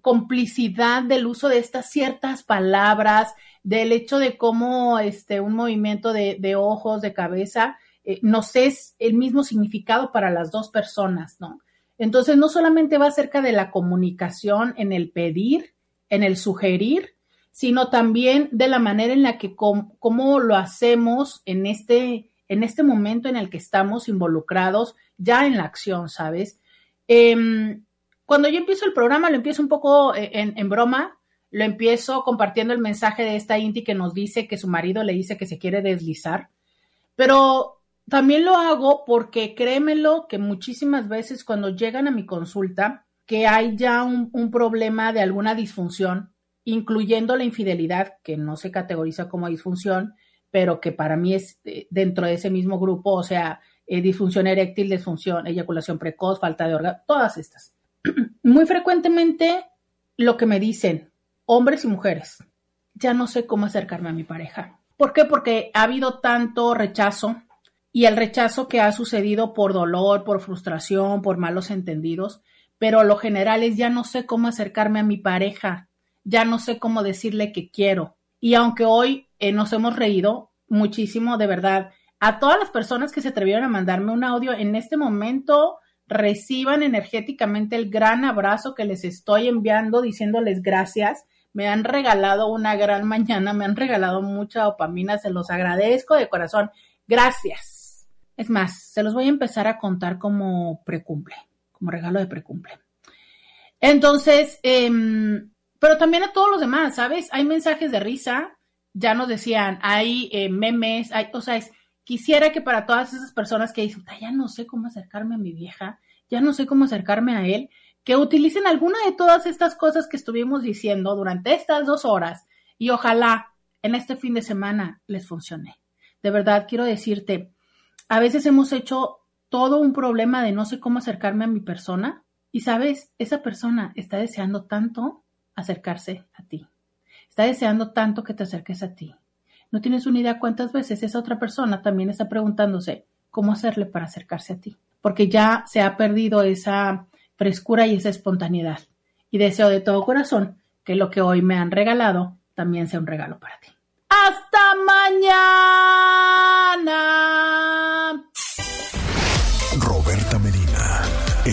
complicidad del uso de estas ciertas palabras, del hecho de cómo este, un movimiento de, ojos, de cabeza, eh, nos es el mismo significado para las dos personas, ¿no? Entonces, no solamente va acerca de la comunicación en el pedir, en el sugerir, sino también de la manera en la que cómo lo hacemos en este, en este momento en el que estamos involucrados ya en la acción, ¿sabes? Em, cuando yo empiezo el programa, lo empiezo un poco eh, en, en, broma, lo empiezo compartiendo el mensaje de esta Inti que nos dice que su marido le dice que se quiere deslizar, pero también lo hago porque créemelo que muchísimas veces cuando llegan a mi consulta, que hay ya un, un, problema de alguna disfunción, incluyendo la infidelidad, que no se categoriza como disfunción, pero que para mí es eh, dentro de ese mismo grupo, o sea, eh, disfunción eréctil, disfunción, eyaculación precoz, falta de órgano, todas estas. Muy frecuentemente lo que me dicen hombres y mujeres, ya no sé cómo acercarme a mi pareja. ¿Por qué? Porque ha habido tanto rechazo y el rechazo que ha sucedido por dolor, por frustración, por malos entendidos, pero lo general es ya no sé cómo acercarme a mi pareja, ya no sé cómo decirle que quiero. Y aunque hoy eh, nos hemos reído muchísimo, de verdad, a todas las personas que se atrevieron a mandarme un audio en este momento, reciban energéticamente el gran abrazo que les estoy enviando diciéndoles gracias. Me han regalado una gran mañana, me han regalado mucha dopamina, se los agradezco de corazón. Gracias. Es más, se los voy a empezar a contar como precumple, como regalo de precumple. Entonces, eh, pero también a todos los demás, ¿sabes? Hay mensajes de risa, ya nos decían, hay eh, memes, hay, o sea, es, quisiera que para todas esas personas que dicen, ya no sé cómo acercarme a mi vieja, ya no sé cómo acercarme a él, que utilicen alguna de todas estas cosas que estuvimos diciendo durante estas dos horas y ojalá en este fin de semana les funcione. De verdad, quiero decirte, a veces hemos hecho todo un problema de no sé cómo acercarme a mi persona y sabes, esa persona está deseando tanto acercarse a ti. Está deseando tanto que te acerques a ti. No tienes una idea cuántas veces esa otra persona también está preguntándose cómo hacerle para acercarse a ti, porque ya se ha perdido esa frescura y esa espontaneidad. Y deseo de todo corazón que lo que hoy me han regalado también sea un regalo para ti. Hasta mañana.